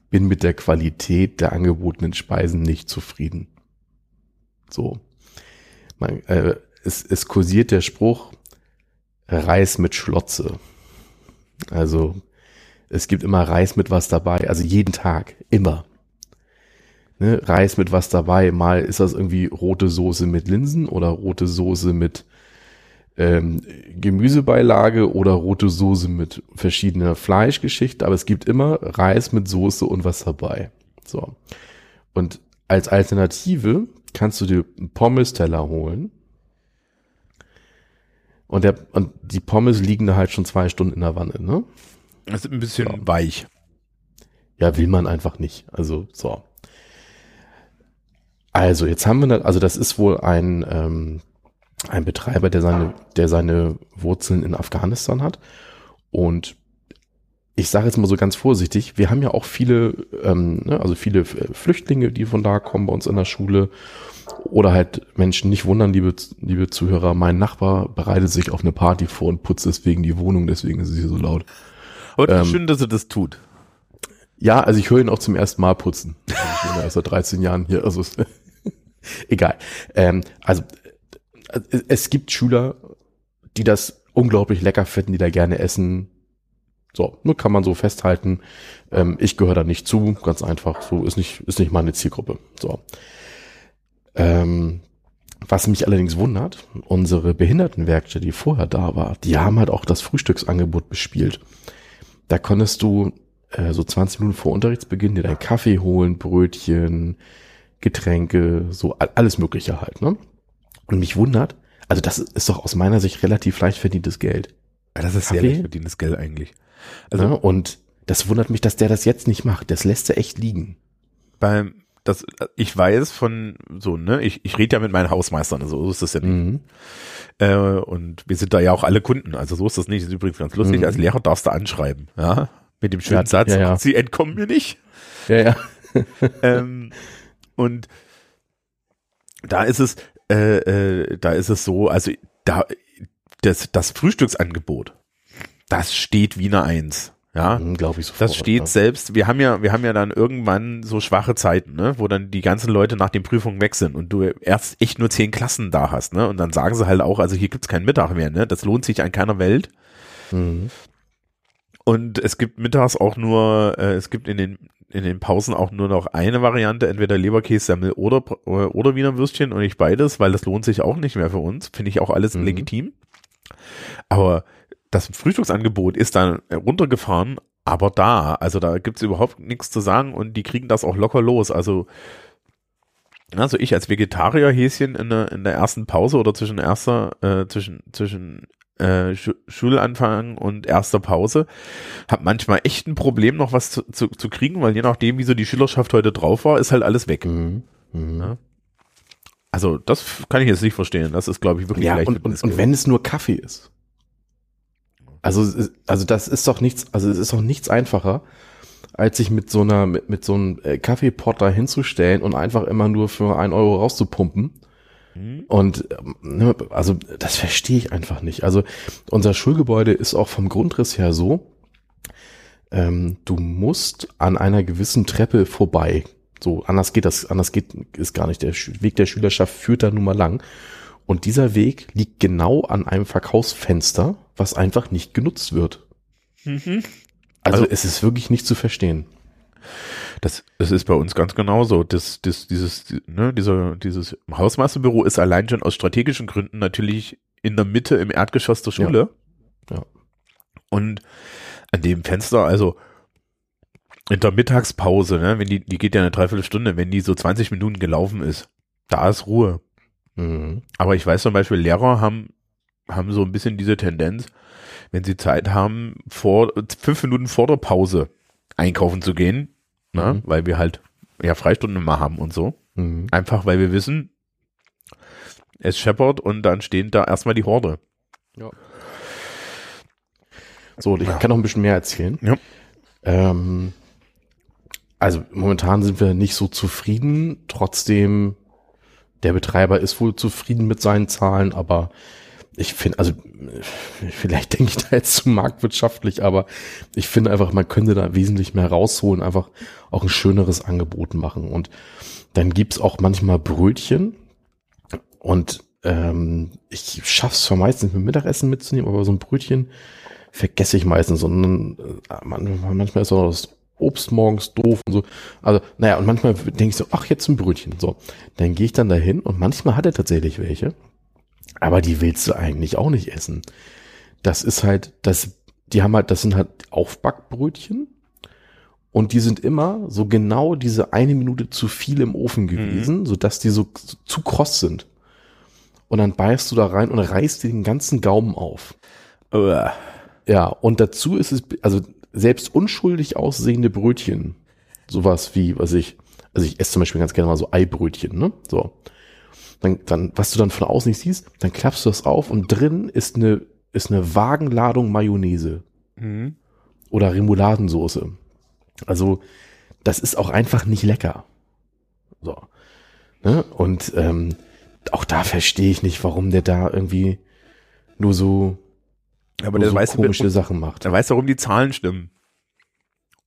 bin mit der Qualität der angebotenen Speisen nicht zufrieden. So. Man, äh, es, es kursiert der Spruch, Reis mit Schlotze. Also, es gibt immer Reis mit was dabei, also jeden Tag, immer. Ne, Reis mit was dabei, mal ist das irgendwie rote Soße mit Linsen oder rote Soße mit ähm, Gemüsebeilage oder rote Soße mit verschiedener Fleischgeschichte, aber es gibt immer Reis mit Soße und was dabei. So. Und als Alternative kannst du dir einen Pommes-Teller holen. Und, der, und die Pommes liegen da halt schon zwei Stunden in der Wanne, ne? Das ist ein bisschen Ja. weich. Ja, will man einfach nicht. Also, so. Also, jetzt haben wir, da- also das ist wohl ein, ähm, ein Betreiber, der seine, der seine Wurzeln in Afghanistan hat. Und ich sage jetzt mal so ganz vorsichtig, wir haben ja auch viele, ähm, ne, also viele F- Flüchtlinge, die von da kommen bei uns in der Schule. Oder halt Menschen nicht wundern, liebe, liebe Zuhörer, mein Nachbar bereitet sich auf eine Party vor und putzt deswegen die Wohnung, deswegen ist es hier so laut. Und Ähm, schön, dass er das tut. Ja, also ich höre ihn auch zum ersten Mal putzen. Also ich bin ja erst seit 13 Jahren hier. Also egal. Ähm, also äh, es gibt Schüler, die das unglaublich lecker finden, die da gerne essen. So, nur kann man so festhalten. Ähm, ich gehöre da nicht zu, ganz einfach. So ist nicht ist nicht meine Zielgruppe. So. Ähm, was mich allerdings wundert, unsere Behindertenwerkstatt, die vorher da war, die haben halt auch das Frühstücksangebot bespielt. Da konntest du äh, so 20 Minuten vor Unterrichtsbeginn dir deinen Kaffee holen, Brötchen, Getränke, so alles Mögliche halt, ne? Und mich wundert, also das ist doch aus meiner Sicht relativ leicht verdientes Geld. Ja, Das ist sehr Kaffee? leicht verdientes Geld eigentlich. Also Also, und das wundert mich, dass der das jetzt nicht macht. Das lässt er echt liegen. beim das ich weiß von so ne ich ich rede ja mit meinen Hausmeistern so ist das ja nicht. Mhm. Äh, und wir sind da ja auch alle Kunden also so ist das nicht das ist übrigens ganz lustig Mhm. als Lehrer darfst du anschreiben ja mit dem schönen Ja, Satz ja, ja. sie entkommen mir nicht Ja, ja. ähm, und da ist es äh, äh, da ist es so also da das das Frühstücksangebot das steht wie eine Eins ja Glaube ich sofort. Das steht ja. selbst, wir haben ja, wir haben ja dann irgendwann so schwache Zeiten, ne, wo dann die ganzen Leute nach den Prüfungen weg sind und du erst echt nur zehn Klassen da hast, ne? Und dann sagen sie halt auch, also hier gibt's keinen Mittag mehr, ne? Das lohnt sich an keiner Welt. Mhm. Und es gibt mittags auch nur, äh, es gibt in den in den Pausen auch nur noch eine Variante, entweder Leberkässemmel oder äh, oder Wiener Würstchen und nicht beides, weil das lohnt sich auch nicht mehr für uns. Finde ich auch alles Mhm. legitim. Aber das Frühstücksangebot ist dann runtergefahren, aber da, also da gibt's überhaupt nichts zu sagen und die kriegen das auch locker los. Also also ich als Vegetarier Häschen in der, in der ersten Pause oder zwischen erster, äh, zwischen, zwischen äh, Schu Schulanfang und erster Pause, habe manchmal echt ein Problem, noch was zu, zu, zu kriegen, weil je nachdem, wie so die Schülerschaft heute drauf war, ist halt alles weg. Mhm. Mhm. Ja. Also das kann ich jetzt nicht verstehen. Das ist, glaube ich, wirklich Ja, leicht und, und, und wenn es nur Kaffee ist. Also, also das ist doch nichts, also es ist doch nichts einfacher, als sich mit so einer, mit, mit so einem äh, Kaffeepot da hinzustellen und einfach immer nur für ein Euro rauszupumpen. Hm? Und ähm, ne, also das verstehe ich einfach nicht. Also unser Schulgebäude ist auch vom Grundriss her so, ähm, du musst an einer gewissen Treppe vorbei. So, anders geht das, anders geht ist gar nicht. Der Weg der Schülerschaft führt da nun mal lang. Und dieser Weg liegt genau an einem Verkaufsfenster, was einfach nicht genutzt wird. Mhm. Also, Also- es ist wirklich nicht zu verstehen. Das, das ist bei uns ganz genauso. Das, das, dieses, ne, dieser, dieses Hausmeisterbüro ist allein schon aus strategischen Gründen natürlich in der Mitte im Erdgeschoss der Schule. Ja. Und an dem Fenster, also in der Mittagspause, ne, wenn die, die geht ja eine Dreiviertelstunde, wenn die so 20 Minuten gelaufen ist, da ist Ruhe. Mhm. Aber ich weiß zum Beispiel, Lehrer haben, haben so ein bisschen diese Tendenz, wenn sie Zeit haben, vor, fünf Minuten vor der Pause einkaufen zu gehen, ne, Mhm. weil wir halt ja Freistunden immer haben und so. Mhm. Einfach weil wir wissen, es scheppert und dann stehen da erstmal die Horde. So, und ich Ja. kann noch ein bisschen mehr erzählen. Ja. Ähm, also momentan sind wir nicht so zufrieden. Trotzdem, der Betreiber ist wohl zufrieden mit seinen Zahlen, aber ich finde, also vielleicht denke ich da jetzt zu marktwirtschaftlich, aber ich finde einfach, man könnte da wesentlich mehr rausholen, einfach auch ein schöneres Angebot machen. Und dann gibt's auch manchmal Brötchen und ähm, ich schaff's zwar meistens mit Mittagessen mitzunehmen, aber so ein Brötchen vergesse ich meistens, sondern äh, man- manchmal ist auch das Obst morgens doof und so. Also, naja, und manchmal denke ich so, ach, jetzt ein Brötchen. So, dann gehe ich dann dahin und manchmal hat er tatsächlich welche, aber die willst du eigentlich auch nicht essen. Das ist halt, das, die haben halt, das sind halt Aufbackbrötchen und die sind immer so genau diese eine Minute zu viel im Ofen gewesen, sodass die so, so zu kross sind. Und dann beißt du da rein und reißt dir den ganzen Gaumen auf. Uah. Ja, und dazu ist es, also selbst unschuldig aussehende Brötchen, sowas wie, was ich, also ich esse zum Beispiel ganz gerne mal so Eibrötchen, ne? So. Dann, dann, was du dann von außen nicht siehst, dann klappst du das auf und drin ist eine, ist eine Wagenladung Mayonnaise Mhm. oder Remouladensoße. Also, das ist auch einfach nicht lecker. So. Ne? Und ähm, auch da verstehe ich nicht, warum der da irgendwie nur so, Aber nur der so weiß, komische Sachen macht. der weiß, warum die Zahlen stimmen.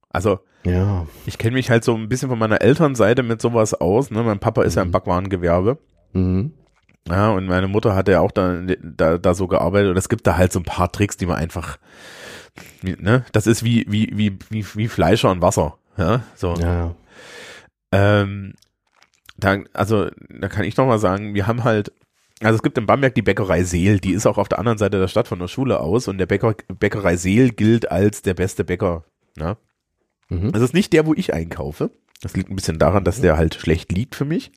Also, Ja. ich kenne mich halt so ein bisschen von meiner Elternseite mit sowas aus. Ne? Mein Papa ist ja im Mhm. Backwarengewerbe. Mhm. Ja, und meine Mutter hat ja auch da, da, da so gearbeitet und es gibt da halt so ein paar Tricks, die man einfach, ne, das ist wie, wie, wie, wie, wie Fleischer und Wasser. Ja, so. Ja. Ähm, da, also, da kann ich noch mal sagen, wir haben halt, also es gibt in Bamberg die Bäckerei Seel, die ist auch auf der anderen Seite der Stadt von der Schule aus und der Bäcker, Bäckerei Seel gilt als der beste Bäcker. Ne? Mhm. Das ist nicht der, wo ich einkaufe. Das liegt ein bisschen daran, dass der halt schlecht liegt für mich.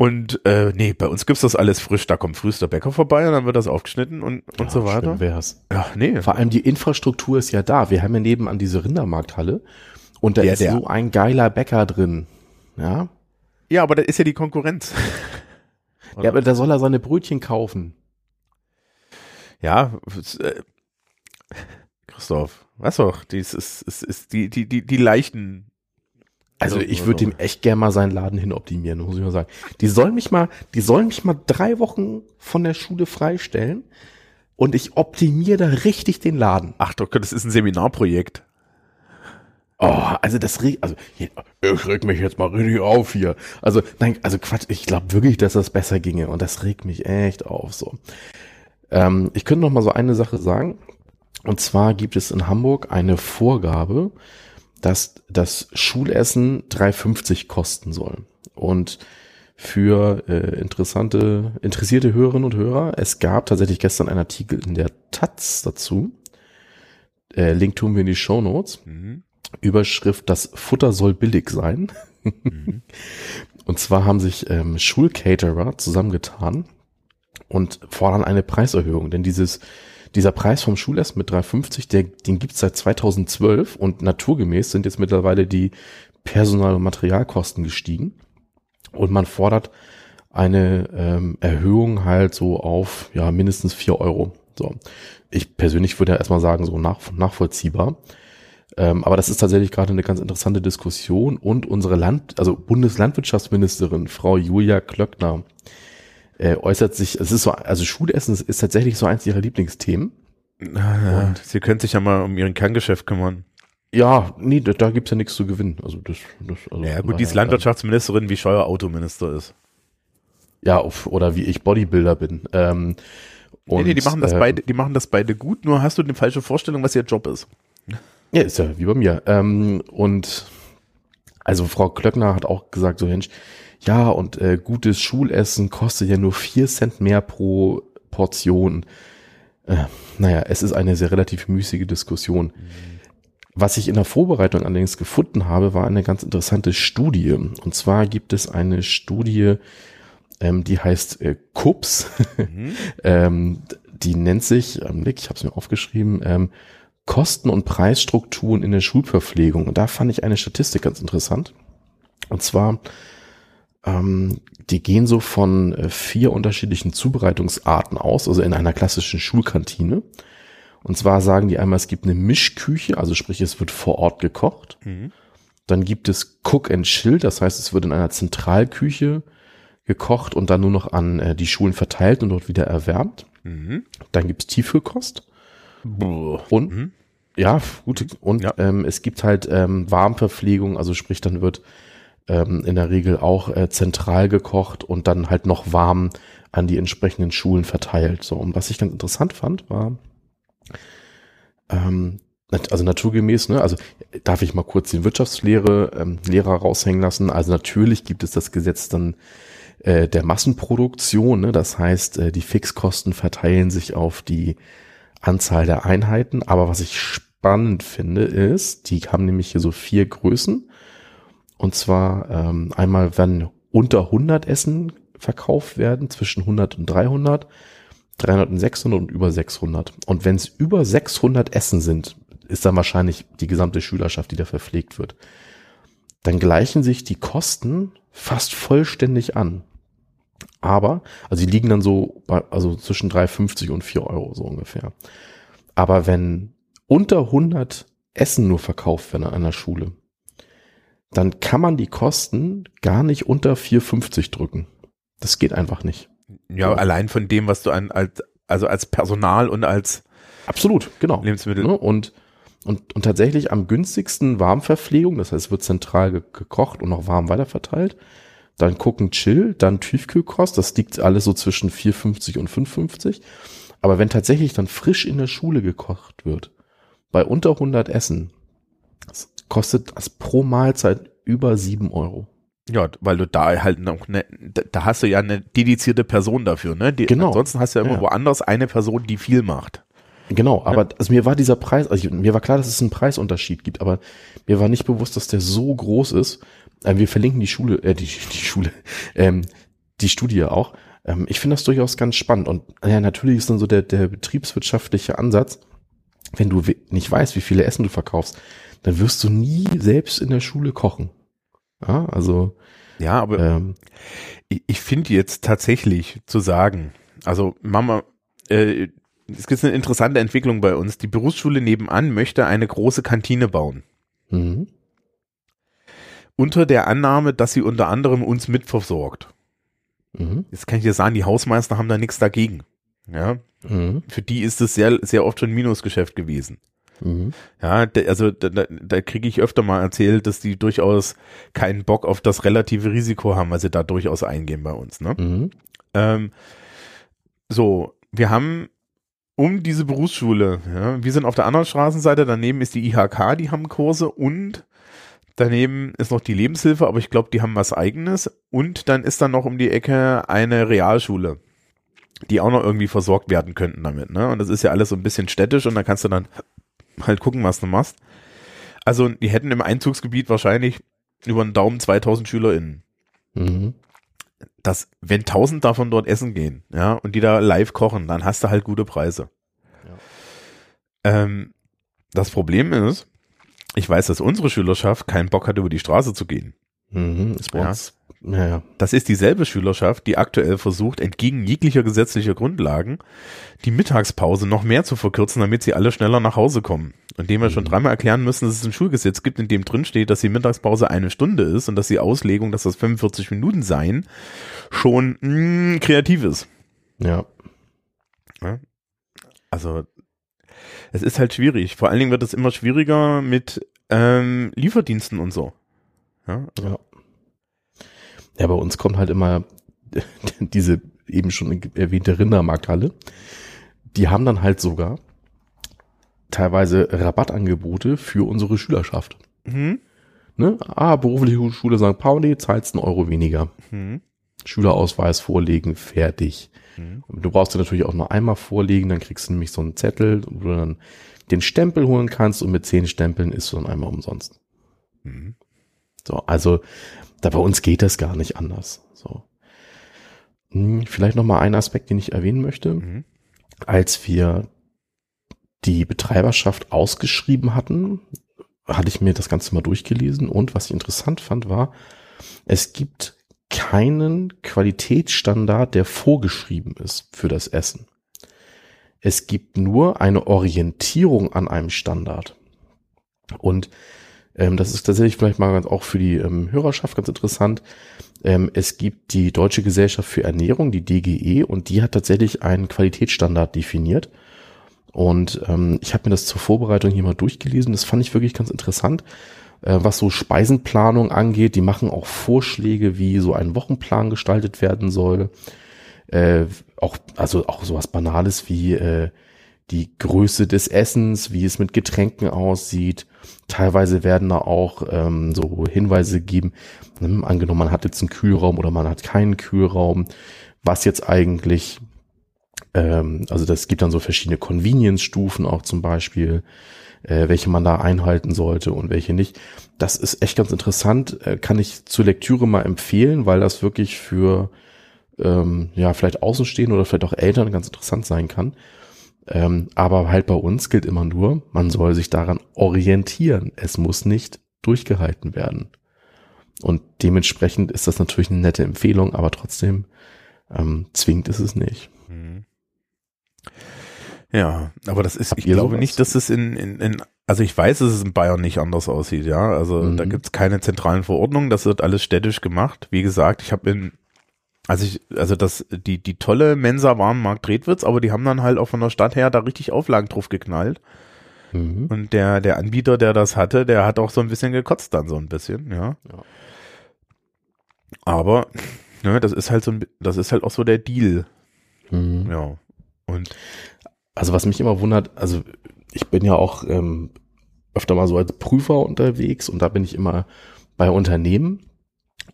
Und äh, nee, bei uns gibt's das alles frisch. Da kommt frühest der Bäcker vorbei und dann wird das aufgeschnitten und, und Ja, so weiter. schön wär's. Ja, nee. Vor allem die Infrastruktur ist ja da. Wir haben ja nebenan diese Rindermarkthalle und da Der- ist der- so ein geiler Bäcker drin. Ja. Ja, aber das ist ja die Konkurrenz. Ja, aber da soll er seine Brötchen kaufen. Ja, äh, Christoph, weißt doch, dies ist, ist, ist die, die, die, die leichten. Also ich würde dem echt gerne mal seinen Laden hinoptimieren, muss ich mal sagen. Die sollen mich mal, die sollen mich mal drei Wochen von der Schule freistellen und ich optimiere da richtig den Laden. Ach doch, das ist ein Seminarprojekt. Oh, also das regt, also hier, ich reg mich jetzt mal richtig auf hier. Also nein, also Quatsch, ich glaube wirklich, dass das besser ginge und das regt mich echt auf so. Ähm, ich könnte noch mal so eine Sache sagen und zwar gibt es in Hamburg eine Vorgabe, dass das Schulessen 3,50 kosten soll und für äh, interessante, interessierte Hörerinnen und Hörer, es gab tatsächlich gestern einen Artikel in der Taz dazu. Äh, Link tun wir in die Show Notes. Mhm. Überschrift, das Futter soll billig sein. Mhm. Und zwar haben sich ähm, Schulcaterer zusammengetan und fordern eine Preiserhöhung. Denn dieses, dieser Preis vom Schulessen mit 3,50, der, den gibt's seit 2012 und naturgemäß sind jetzt mittlerweile die Personal- und Materialkosten gestiegen. Und man fordert eine ähm, Erhöhung halt so auf ja mindestens vier Euro. So. Ich persönlich würde ja erstmal sagen, so nach, nachvollziehbar. Ähm, aber das ist tatsächlich gerade eine ganz interessante Diskussion und unsere Land, also Bundeslandwirtschaftsministerin, Frau Julia Klöckner, äh, äußert sich, es ist so, also Schulessen ist, ist tatsächlich so eins ihrer Lieblingsthemen. Und Sie können sich ja mal um Ihren Kerngeschäft kümmern. Ja, nee, da, da gibt's ja nichts zu gewinnen. Also das, das also Ja, gut, die ist daher, Landwirtschaftsministerin, wie Scheuer Autominister ist. Ja, auf- oder wie ich Bodybuilder bin. Ähm, Nee, und, nee, die machen das äh, beide, die machen das beide gut, nur hast du eine falsche Vorstellung, was ihr Job ist. Ja, ist ja wie bei mir. Ähm, und also Frau Klöckner hat auch gesagt, so Mensch, ja, und äh, gutes Schulessen kostet ja nur vier Cent mehr pro Portion. Äh, naja, es ist eine sehr relativ müßige Diskussion. Was ich in der Vorbereitung allerdings gefunden habe, war eine ganz interessante Studie. Und zwar gibt es eine Studie, ähm, die heißt äh, KUPS. Mhm. ähm, die nennt sich, ähm, ich habe es mir aufgeschrieben, ähm, Kosten- und Preisstrukturen in der Schulverpflegung. Und da fand ich eine Statistik ganz interessant. Und zwar, ähm, die gehen so von äh, vier unterschiedlichen Zubereitungsarten aus, also in einer klassischen Schulkantine. Und zwar sagen die einmal, es gibt eine Mischküche, also sprich, es wird vor Ort gekocht. Mhm. Dann gibt es Cook and Chill, das heißt, es wird in einer Zentralküche gekocht und dann nur noch an äh, die Schulen verteilt und dort wieder erwärmt. Mhm. Dann gibt's Tiefkühlkost. Und Mhm. ja, gut. Und Ja. Ähm, es gibt halt ähm, Warmverpflegung, also sprich, dann wird ähm, in der Regel auch äh, zentral gekocht und dann halt noch warm an die entsprechenden Schulen verteilt. So, und was ich ganz interessant fand, war, ähm, also naturgemäß, ne, also darf ich mal kurz den Wirtschaftslehre ähm, Lehrer raushängen lassen. Also natürlich gibt es das Gesetz dann äh, der Massenproduktion, ne? das heißt, äh, die Fixkosten verteilen sich auf die Anzahl der Einheiten. Aber was ich spannend finde, ist, die haben nämlich hier so vier Größen. Und zwar ähm, einmal, wenn unter 100 Essen verkauft werden, zwischen 100 und 300, 300 und 600 und über 600. Und wenn es über 600 Essen sind, ist dann wahrscheinlich die gesamte Schülerschaft, die da verpflegt wird. Dann gleichen sich die Kosten fast vollständig an. Aber, also die liegen dann so bei, also zwischen 3,50 und 4 Euro so ungefähr. Aber wenn unter 100 Essen nur verkauft werden an einer Schule, dann kann man die Kosten gar nicht unter 4,50 drücken. Das geht einfach nicht. Ja, allein von dem, was du an, als, also als Personal und als Absolut, genau. Lebensmittel. Ne? Und, und, und tatsächlich am günstigsten Warmverpflegung, das heißt, es wird zentral ge gekocht und noch warm weiterverteilt. Dann gucken Chill, dann Tiefkühlkost, das liegt alles so zwischen 4,50 und 5,50. Aber wenn tatsächlich dann frisch in der Schule gekocht wird, bei unter 100 Essen, kostet das pro Mahlzeit über 7 Euro. Ja, weil du da halt noch ne, da, da hast du ja eine dedizierte Person dafür, ne? Die, Genau. Ansonsten hast du ja immer Ja. woanders eine Person, die viel macht. Genau, aber also mir war dieser Preis, also ich, mir war klar, dass es einen Preisunterschied gibt, aber mir war nicht bewusst, dass der so groß ist. Ähm, wir verlinken die Schule, äh, die, die Schule, ähm, die Studie auch. Ähm, ich finde das durchaus ganz spannend. Und ja, natürlich ist dann so der, der betriebswirtschaftliche Ansatz, wenn du nicht weißt, wie viele Essen du verkaufst, dann wirst du nie selbst in der Schule kochen. Ja, also. Ja, aber ähm, ich, ich finde jetzt tatsächlich zu sagen, also Mama, äh, es gibt eine interessante Entwicklung bei uns. Die Berufsschule nebenan möchte eine große Kantine bauen. Mhm. Unter der Annahme, dass sie unter anderem uns mitversorgt. Mhm. Jetzt kann ich dir sagen, die Hausmeister haben da nichts dagegen. Ja. Mhm. Für die ist es sehr, sehr oft schon Minusgeschäft gewesen. Mhm. Ja, also da, da, da kriege ich öfter mal erzählt, dass die durchaus keinen Bock auf das relative Risiko haben, weil sie da durchaus eingehen bei uns. Ne? Mhm. Ähm, so, wir haben um diese Berufsschule, ja, wir sind auf der anderen Straßenseite, daneben ist die IHK, die haben Kurse und daneben ist noch die Lebenshilfe, aber ich glaube, die haben was eigenes und dann ist dann noch um die Ecke eine Realschule die auch noch irgendwie versorgt werden könnten damit. Ne? Und das ist ja alles so ein bisschen städtisch und da kannst du dann halt gucken, was du machst. Also die hätten im Einzugsgebiet wahrscheinlich über den Daumen 2000 SchülerInnen. Mhm. Das, wenn 1000 davon dort essen gehen, ja, und die da live kochen, dann hast du halt gute Preise. Ja. Ähm, das Problem ist, ich weiß, dass unsere Schülerschaft keinen Bock hat, über die Straße zu gehen. Mhm, ja, ja. Das ist dieselbe Schülerschaft, die aktuell versucht, entgegen jeglicher gesetzlicher Grundlagen, die Mittagspause noch mehr zu verkürzen, damit sie alle schneller nach Hause kommen. Und dem wir mhm. schon dreimal erklären müssen, dass es ein Schulgesetz gibt, in dem drin steht, dass die Mittagspause eine Stunde ist und dass die Auslegung, dass das 45 Minuten seien, schon mh, mm, kreativ ist. Ja. ja. Also, es ist halt schwierig. Vor allen Dingen wird es immer schwieriger mit ähm, Lieferdiensten und so. Ja. ja. Ja, bei uns kommt halt immer diese eben schon erwähnte Rindermarkthalle. Die haben dann halt sogar teilweise Rabattangebote für unsere Schülerschaft. Mhm. Ne? Ah, berufliche Schule St. Pauli, zahlst einen Euro weniger. Mhm. Schülerausweis vorlegen, fertig. Mhm. Du brauchst dir natürlich auch nur einmal vorlegen, dann kriegst du nämlich so einen Zettel, wo du dann den Stempel holen kannst und mit zehn Stempeln ist du dann einmal umsonst. Mhm. So, also da bei uns geht das gar nicht anders. So. Hm, vielleicht noch mal ein Aspekt, den ich erwähnen möchte. Mhm. Als wir die Betreiberschaft ausgeschrieben hatten, hatte ich mir das Ganze mal durchgelesen und was ich interessant fand, war, es gibt keinen Qualitätsstandard, der vorgeschrieben ist für das Essen. Es gibt nur eine Orientierung an einem Standard. Und ähm, das ist tatsächlich vielleicht mal ganz, auch für die ähm, Hörerschaft ganz interessant. Ähm, es gibt die Deutsche Gesellschaft für Ernährung, die DGE, und die hat tatsächlich einen Qualitätsstandard definiert. Und ähm, ich habe mir das zur Vorbereitung hier mal durchgelesen. Das fand ich wirklich ganz interessant, äh, was so Speisenplanung angeht. Die machen auch Vorschläge, wie so ein Wochenplan gestaltet werden soll. Äh, auch also auch sowas Banales wie äh, die Größe des Essens, wie es mit Getränken aussieht. Teilweise werden da auch ähm, so Hinweise gegeben, ne, angenommen, man hat jetzt einen Kühlraum oder man hat keinen Kühlraum, was jetzt eigentlich, ähm, also das gibt dann so verschiedene Convenience-Stufen auch zum Beispiel, äh, welche man da einhalten sollte und welche nicht. Das ist echt ganz interessant, äh, kann ich zur Lektüre mal empfehlen, weil das wirklich für ähm, ja vielleicht Außenstehende oder vielleicht auch Eltern ganz interessant sein kann. Ähm, aber halt bei uns gilt immer nur, man soll sich daran orientieren. Es muss nicht durchgehalten werden. Und dementsprechend ist das natürlich eine nette Empfehlung, aber trotzdem ähm, zwingt es es nicht. Mhm. Ja, aber das ist, Habt ich glaube sowas? nicht, dass es in, in, in, also ich weiß, dass es in Bayern nicht anders aussieht, ja. Also mhm. da gibt's keine zentralen Verordnungen, das wird alles städtisch gemacht. Wie gesagt, ich habe in also ich, also das, die, die tolle Mensa waren Markt Redwitz, aber die haben dann halt auch von der Stadt her da richtig Auflagen drauf geknallt. Mhm. Und der, der Anbieter, der das hatte, der hat auch so ein bisschen gekotzt dann so ein bisschen, ja. ja. Aber, ne, das ist halt so ein, das ist halt auch so der Deal. Mhm. Ja. Und. Also was mich immer wundert, also ich bin ja auch ähm, öfter mal so als Prüfer unterwegs und da bin ich immer bei Unternehmen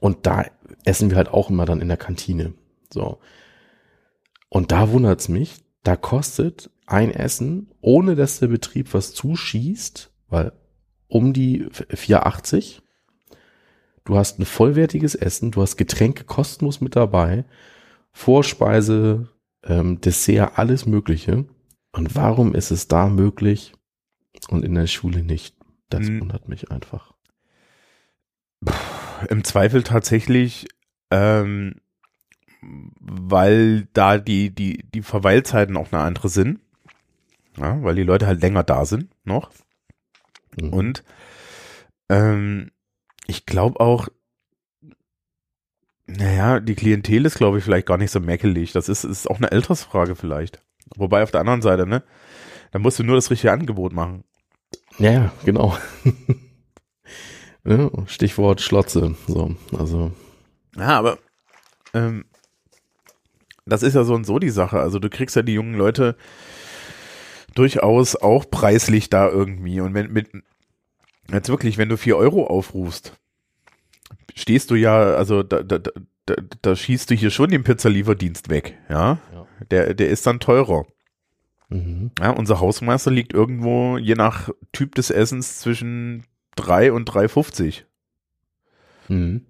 und da essen wir halt auch immer dann in der Kantine. So. Und da wundert's mich, da kostet ein Essen, ohne dass der Betrieb was zuschießt, weil um die 4,80. Du hast ein vollwertiges Essen, du hast Getränke kostenlos mit dabei, Vorspeise, ähm, Dessert, alles Mögliche. Und warum ist es da möglich und in der Schule nicht? Das Hm. wundert mich einfach. Im Zweifel tatsächlich, ähm, weil da die, die, die Verweilzeiten auch eine andere sind. Ja, weil die Leute halt länger da sind noch. Mhm. Und ähm, ich glaube auch, naja, die Klientel ist, glaube ich, vielleicht gar nicht so mäkelig. Das ist, ist auch eine Altersfrage vielleicht. Wobei auf der anderen Seite, ne, da musst du nur das richtige Angebot machen. Ja, genau. Ja, Stichwort Schlotze. So, also. Ja, aber ähm, das ist ja so und so die Sache. Also du kriegst ja die jungen Leute durchaus auch preislich da irgendwie. Und wenn mit jetzt wirklich, wenn du vier Euro aufrufst, stehst du ja, also da, da, da, da, da schießt du hier schon den Pizzalieferdienst weg, ja. Ja. Der, der ist dann teurer. Mhm. Ja, unser Hausmeister liegt irgendwo, je nach Typ des Essens, zwischen 3 und 3,50. Mhm.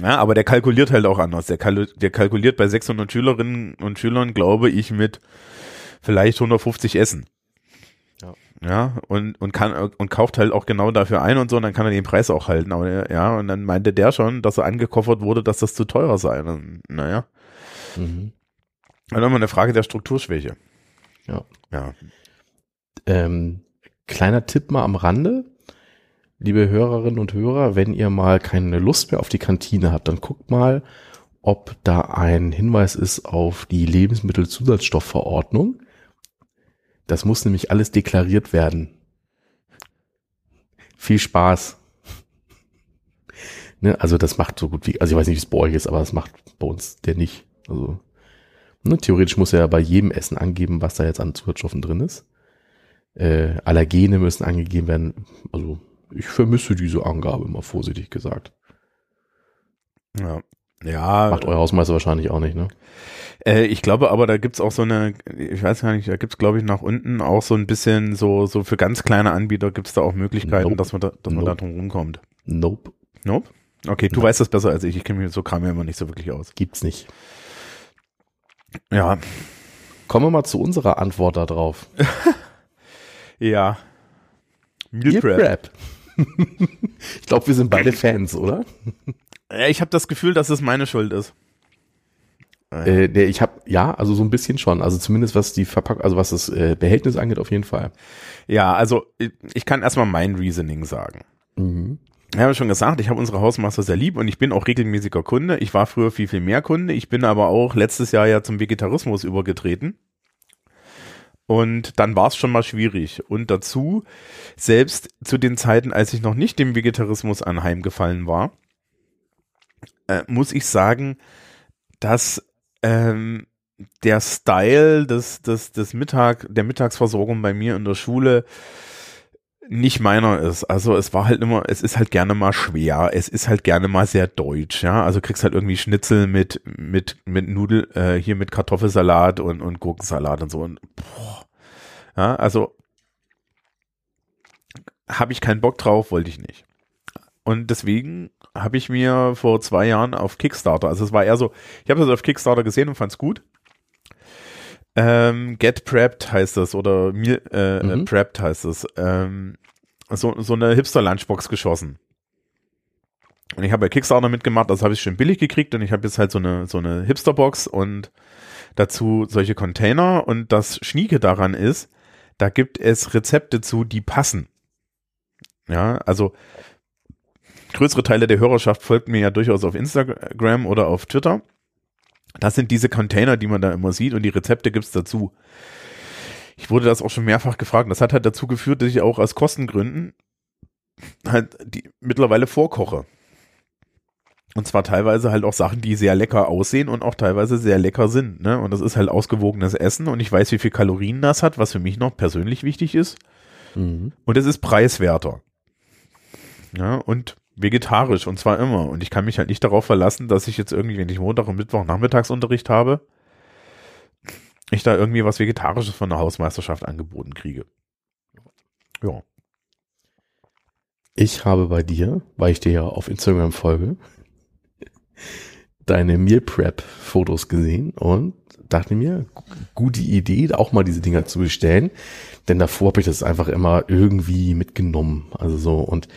Ja, aber der kalkuliert halt auch anders. Der, kalku der kalkuliert bei 600 Schülerinnen und Schülern, glaube ich, mit vielleicht 150 Essen. Ja. Ja, und, und kann, und kauft halt auch genau dafür ein und so, und dann kann er den Preis auch halten. Aber er- ja, und dann meinte der schon, dass er angekoffert wurde, dass das zu teuer sei. Und, naja. Mhm. Dann immer eine Frage der Strukturschwäche. Ja. Ja. Ähm, kleiner Tipp mal am Rande. Liebe Hörerinnen und Hörer, wenn ihr mal keine Lust mehr auf die Kantine habt, dann guckt mal, ob da ein Hinweis ist auf die Lebensmittelzusatzstoffverordnung. Das muss nämlich alles deklariert werden. Viel Spaß. Ne, also das macht so gut wie, also ich weiß nicht, wie es bei euch ist, aber das macht bei uns der nicht. Also ne, theoretisch muss er ja bei jedem Essen angeben, was da jetzt an Zusatzstoffen drin ist. Äh, Allergene müssen angegeben werden. Also ich vermisse diese Angabe, mal vorsichtig gesagt. Ja. Ja, Macht euer Hausmeister wahrscheinlich auch nicht, ne? Äh, ich glaube aber, da gibt's auch so eine, ich weiß gar nicht, da gibt's glaube ich nach unten auch so ein bisschen so, so für ganz kleine Anbieter gibt's da auch Möglichkeiten, Nope. dass man da, dass man da Nope. drum rumkommt. Nope, Nope? Okay, du Nein. weißt das besser als ich. Ich kenne mich so Kram ja immer nicht so wirklich aus. gibt's nicht. Ja. Kommen wir mal zu unserer Antwort darauf. Ja. Meal Prep. Prep. ich glaube, wir sind beide Fans, oder? Ich habe das Gefühl, dass es meine Schuld ist. Äh, der, ich habe ja, also so ein bisschen schon. Also zumindest was die Verpackung, also was das äh, Behältnis angeht, auf jeden Fall. Ja, also ich- ich kann erstmal mein Reasoning sagen. Mhm. Ich habe schon gesagt, ich habe unsere Hausmeister sehr lieb und ich bin auch regelmäßiger Kunde. Ich war früher viel, viel mehr Kunde. Ich bin aber auch letztes Jahr ja zum Vegetarismus übergetreten. Und dann war es schon mal schwierig. Und dazu, selbst zu den Zeiten, als ich noch nicht dem Vegetarismus anheimgefallen war, äh, muss ich sagen, dass ähm, der Style des, des, des Mittag, der Mittagsversorgung bei mir in der Schule nicht meiner ist. Also es war halt immer, es ist halt gerne mal schwer, es ist halt gerne mal sehr deutsch, ja. Also kriegst halt irgendwie Schnitzel mit, mit, mit Nudel, äh, hier mit Kartoffelsalat und, und Gurkensalat und so. Und, boah. Ja, also habe ich keinen Bock drauf, wollte ich nicht. Und deswegen habe ich mir vor zwei Jahren auf Kickstarter, also es war eher so, ich habe das auf Kickstarter gesehen und fand's gut. Ähm, Get Prepped heißt das oder Meal, äh, Mhm. Prepped heißt es. Ähm, so, so eine Hipster-Lunchbox geschossen. Und ich habe bei Kickstarter mitgemacht, das habe ich schön billig gekriegt und ich habe jetzt halt so eine, so eine Hipster-Box und dazu solche Container und das Schnieke daran ist, da gibt es Rezepte zu, die passen. Ja, also größere Teile der Hörerschaft folgt mir ja durchaus auf Instagram oder auf Twitter. Das sind diese Container, die man da immer sieht und die Rezepte gibt's dazu. Ich wurde das auch schon mehrfach gefragt. Das hat halt dazu geführt, dass ich auch aus Kostengründen halt die mittlerweile vorkoche. Und zwar teilweise halt auch Sachen, die sehr lecker aussehen und auch teilweise sehr lecker sind. Ne? Und das ist halt ausgewogenes Essen und ich weiß, wie viel Kalorien das hat, was für mich noch persönlich wichtig ist. Mhm. Und es ist preiswerter. Ja, und vegetarisch und zwar immer. Und ich kann mich halt nicht darauf verlassen, dass ich jetzt irgendwie, wenn ich Montag und Mittwoch Nachmittagsunterricht habe, ich da irgendwie was Vegetarisches von der Hausmeisterschaft angeboten kriege. Ja. Ich habe bei dir, weil ich dir ja auf Instagram folge, deine Meal Prep Fotos gesehen und dachte mir, gute Idee, auch mal diese Dinger zu bestellen. Denn davor habe ich das einfach immer irgendwie mitgenommen. Also so, und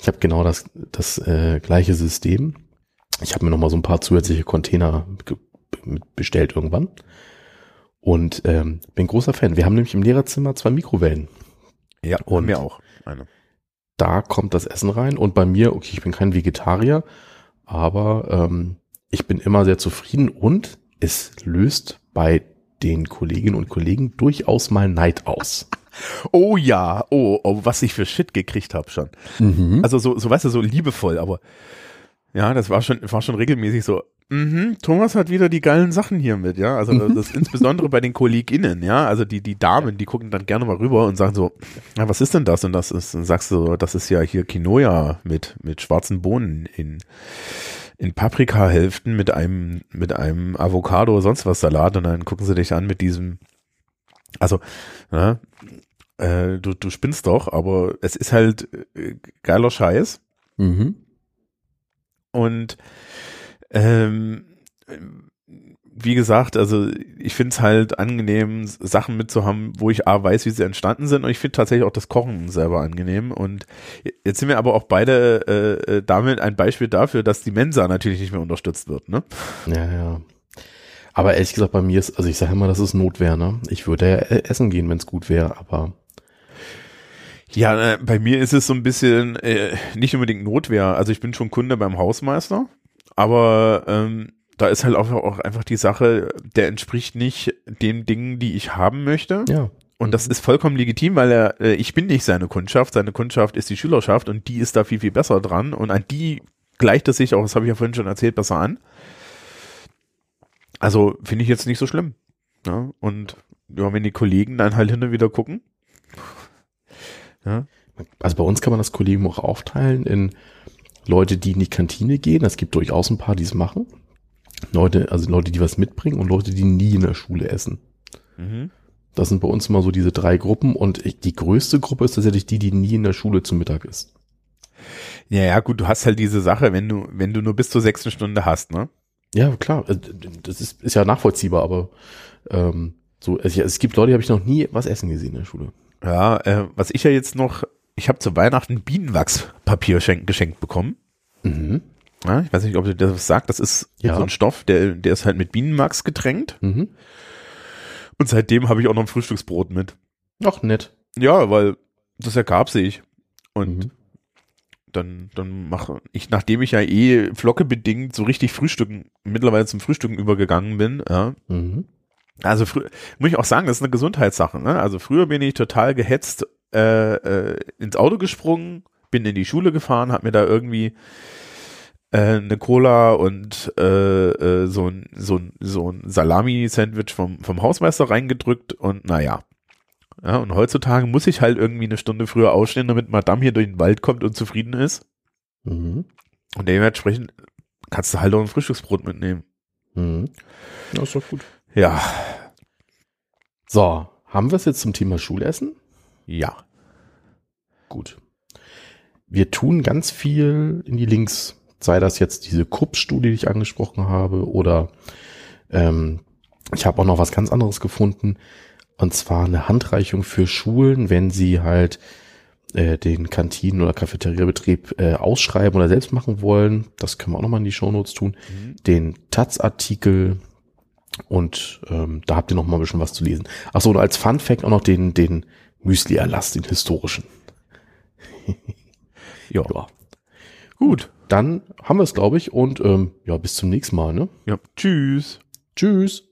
ich habe genau das, das äh, gleiche System. Ich habe mir noch mal so ein paar zusätzliche Container bestellt irgendwann. Und ähm, bin großer Fan. Wir haben nämlich im Lehrerzimmer zwei Mikrowellen. Ja, und mir auch eine. Da kommt das Essen rein. Und bei mir, okay, ich bin kein Vegetarier, aber ähm, ich bin immer sehr zufrieden und es löst bei den Kolleginnen und Kollegen durchaus mal Neid aus. Oh ja, oh, oh was ich für Shit gekriegt habe schon. Mhm. Also so, so weißt du, so liebevoll, aber ja, das war schon, war schon regelmäßig so. Mhm, Thomas hat wieder die geilen Sachen hier mit, ja. Also mhm. das insbesondere bei den KollegInnen, ja. Also die, die Damen, die gucken dann gerne mal rüber und sagen so, ja, was ist denn das? Und das ist, und sagst du, das ist ja hier Quinoa mit, mit schwarzen Bohnen in, in Paprikahälften mit einem, mit einem Avocado, sonst was Salat und dann gucken sie dich an mit diesem, also, ja, äh, du, du spinnst doch, aber es ist halt äh, geiler Scheiß. Mhm. Und ähm, wie gesagt, also ich finde es halt angenehm, Sachen mitzuhaben, wo ich A weiß, wie sie entstanden sind und ich finde tatsächlich auch das Kochen selber angenehm und jetzt sind wir aber auch beide äh, äh, damit ein Beispiel dafür, dass die Mensa natürlich nicht mehr unterstützt wird, ne? Ja, ja. Aber ehrlich gesagt, bei mir ist, also ich sage immer, das ist Notwehr, ne? Ich würde ja äh, essen gehen, wenn es gut wäre, aber ja, äh, bei mir ist es so ein bisschen äh, nicht unbedingt Notwehr. Also ich bin schon Kunde beim Hausmeister, aber ähm, da ist halt auch, auch einfach die Sache, der entspricht nicht den Dingen, die ich haben möchte. Ja. Und das ist vollkommen legitim, weil er, äh, ich bin nicht seine Kundschaft, seine Kundschaft ist die Schülerschaft und die ist da viel, viel besser dran und an die gleicht es sich auch, das habe ich ja vorhin schon erzählt, besser an. Also finde ich jetzt nicht so schlimm. Ja, und ja, wenn die Kollegen dann halt hin und wieder gucken. Ja. Also bei uns kann man das Kollegium auch aufteilen in Leute, die in die Kantine gehen. Es gibt durchaus ein paar, die es machen. Leute, also Leute, die was mitbringen und Leute, die nie in der Schule essen. Mhm. Das sind bei uns immer so diese drei Gruppen und ich, die größte Gruppe ist tatsächlich die, die nie in der Schule zum Mittag ist. Ja, ja, gut, du hast halt diese Sache, wenn du, wenn du nur bis zur sechsten Stunde hast, ne? Ja, klar, äh, das ist, ist ja nachvollziehbar, aber ähm, so, es, es gibt Leute, die habe ich noch nie was essen gesehen in der Schule. Ja, äh, was ich ja jetzt noch, ich habe zu Weihnachten Bienenwachspapier geschenkt bekommen. Mhm. Ja, ich weiß nicht, ob du das sagt. Das ist ja. so ein Stoff, der, der ist halt mit Bienenwachs getränkt. Mhm. Und seitdem habe ich auch noch ein Frühstücksbrot mit. Ach, nett. Ja, weil das ergab sich. Und mhm. dann, dann mache ich, nachdem ich ja eh flockebedingt so richtig frühstücken, mittlerweile zum Frühstücken übergegangen bin, ja. Mhm. Also muss ich auch sagen, das ist eine Gesundheitssache. Ne? Also früher bin ich total gehetzt äh, äh, ins Auto gesprungen, bin in die Schule gefahren, hab mir da irgendwie äh, eine Cola und äh, äh, so ein so ein so ein Salami-Sandwich vom vom Hausmeister reingedrückt und naja. Ja, und heutzutage muss ich halt irgendwie eine Stunde früher ausstehen, damit Madame hier durch den Wald kommt und zufrieden ist. Mhm. Und dementsprechend kannst du halt auch ein Frühstücksbrot mitnehmen. Mhm. Das ist doch gut. Ja. So, haben wir es jetzt zum Thema Schulessen? Ja. Gut. Wir tun ganz viel in die Links sei das jetzt diese Krupp-Studie, die ich angesprochen habe, oder ähm, ich habe auch noch was ganz anderes gefunden, und zwar eine Handreichung für Schulen, wenn sie halt äh, den Kantinen- oder Cafeteriabetrieb äh, ausschreiben oder selbst machen wollen. Das können wir auch nochmal in die Shownotes tun. Mhm. Den Taz-Artikel und ähm, da habt ihr noch mal ein bisschen was zu lesen. Achso, und als Fun Fact auch noch den, den Müsli-Erlass, den historischen. ja. ja. Gut dann haben wir es, glaube ich. Und ähm, ja, bis zum nächsten Mal. Ne? Ja, tschüss. Tschüss.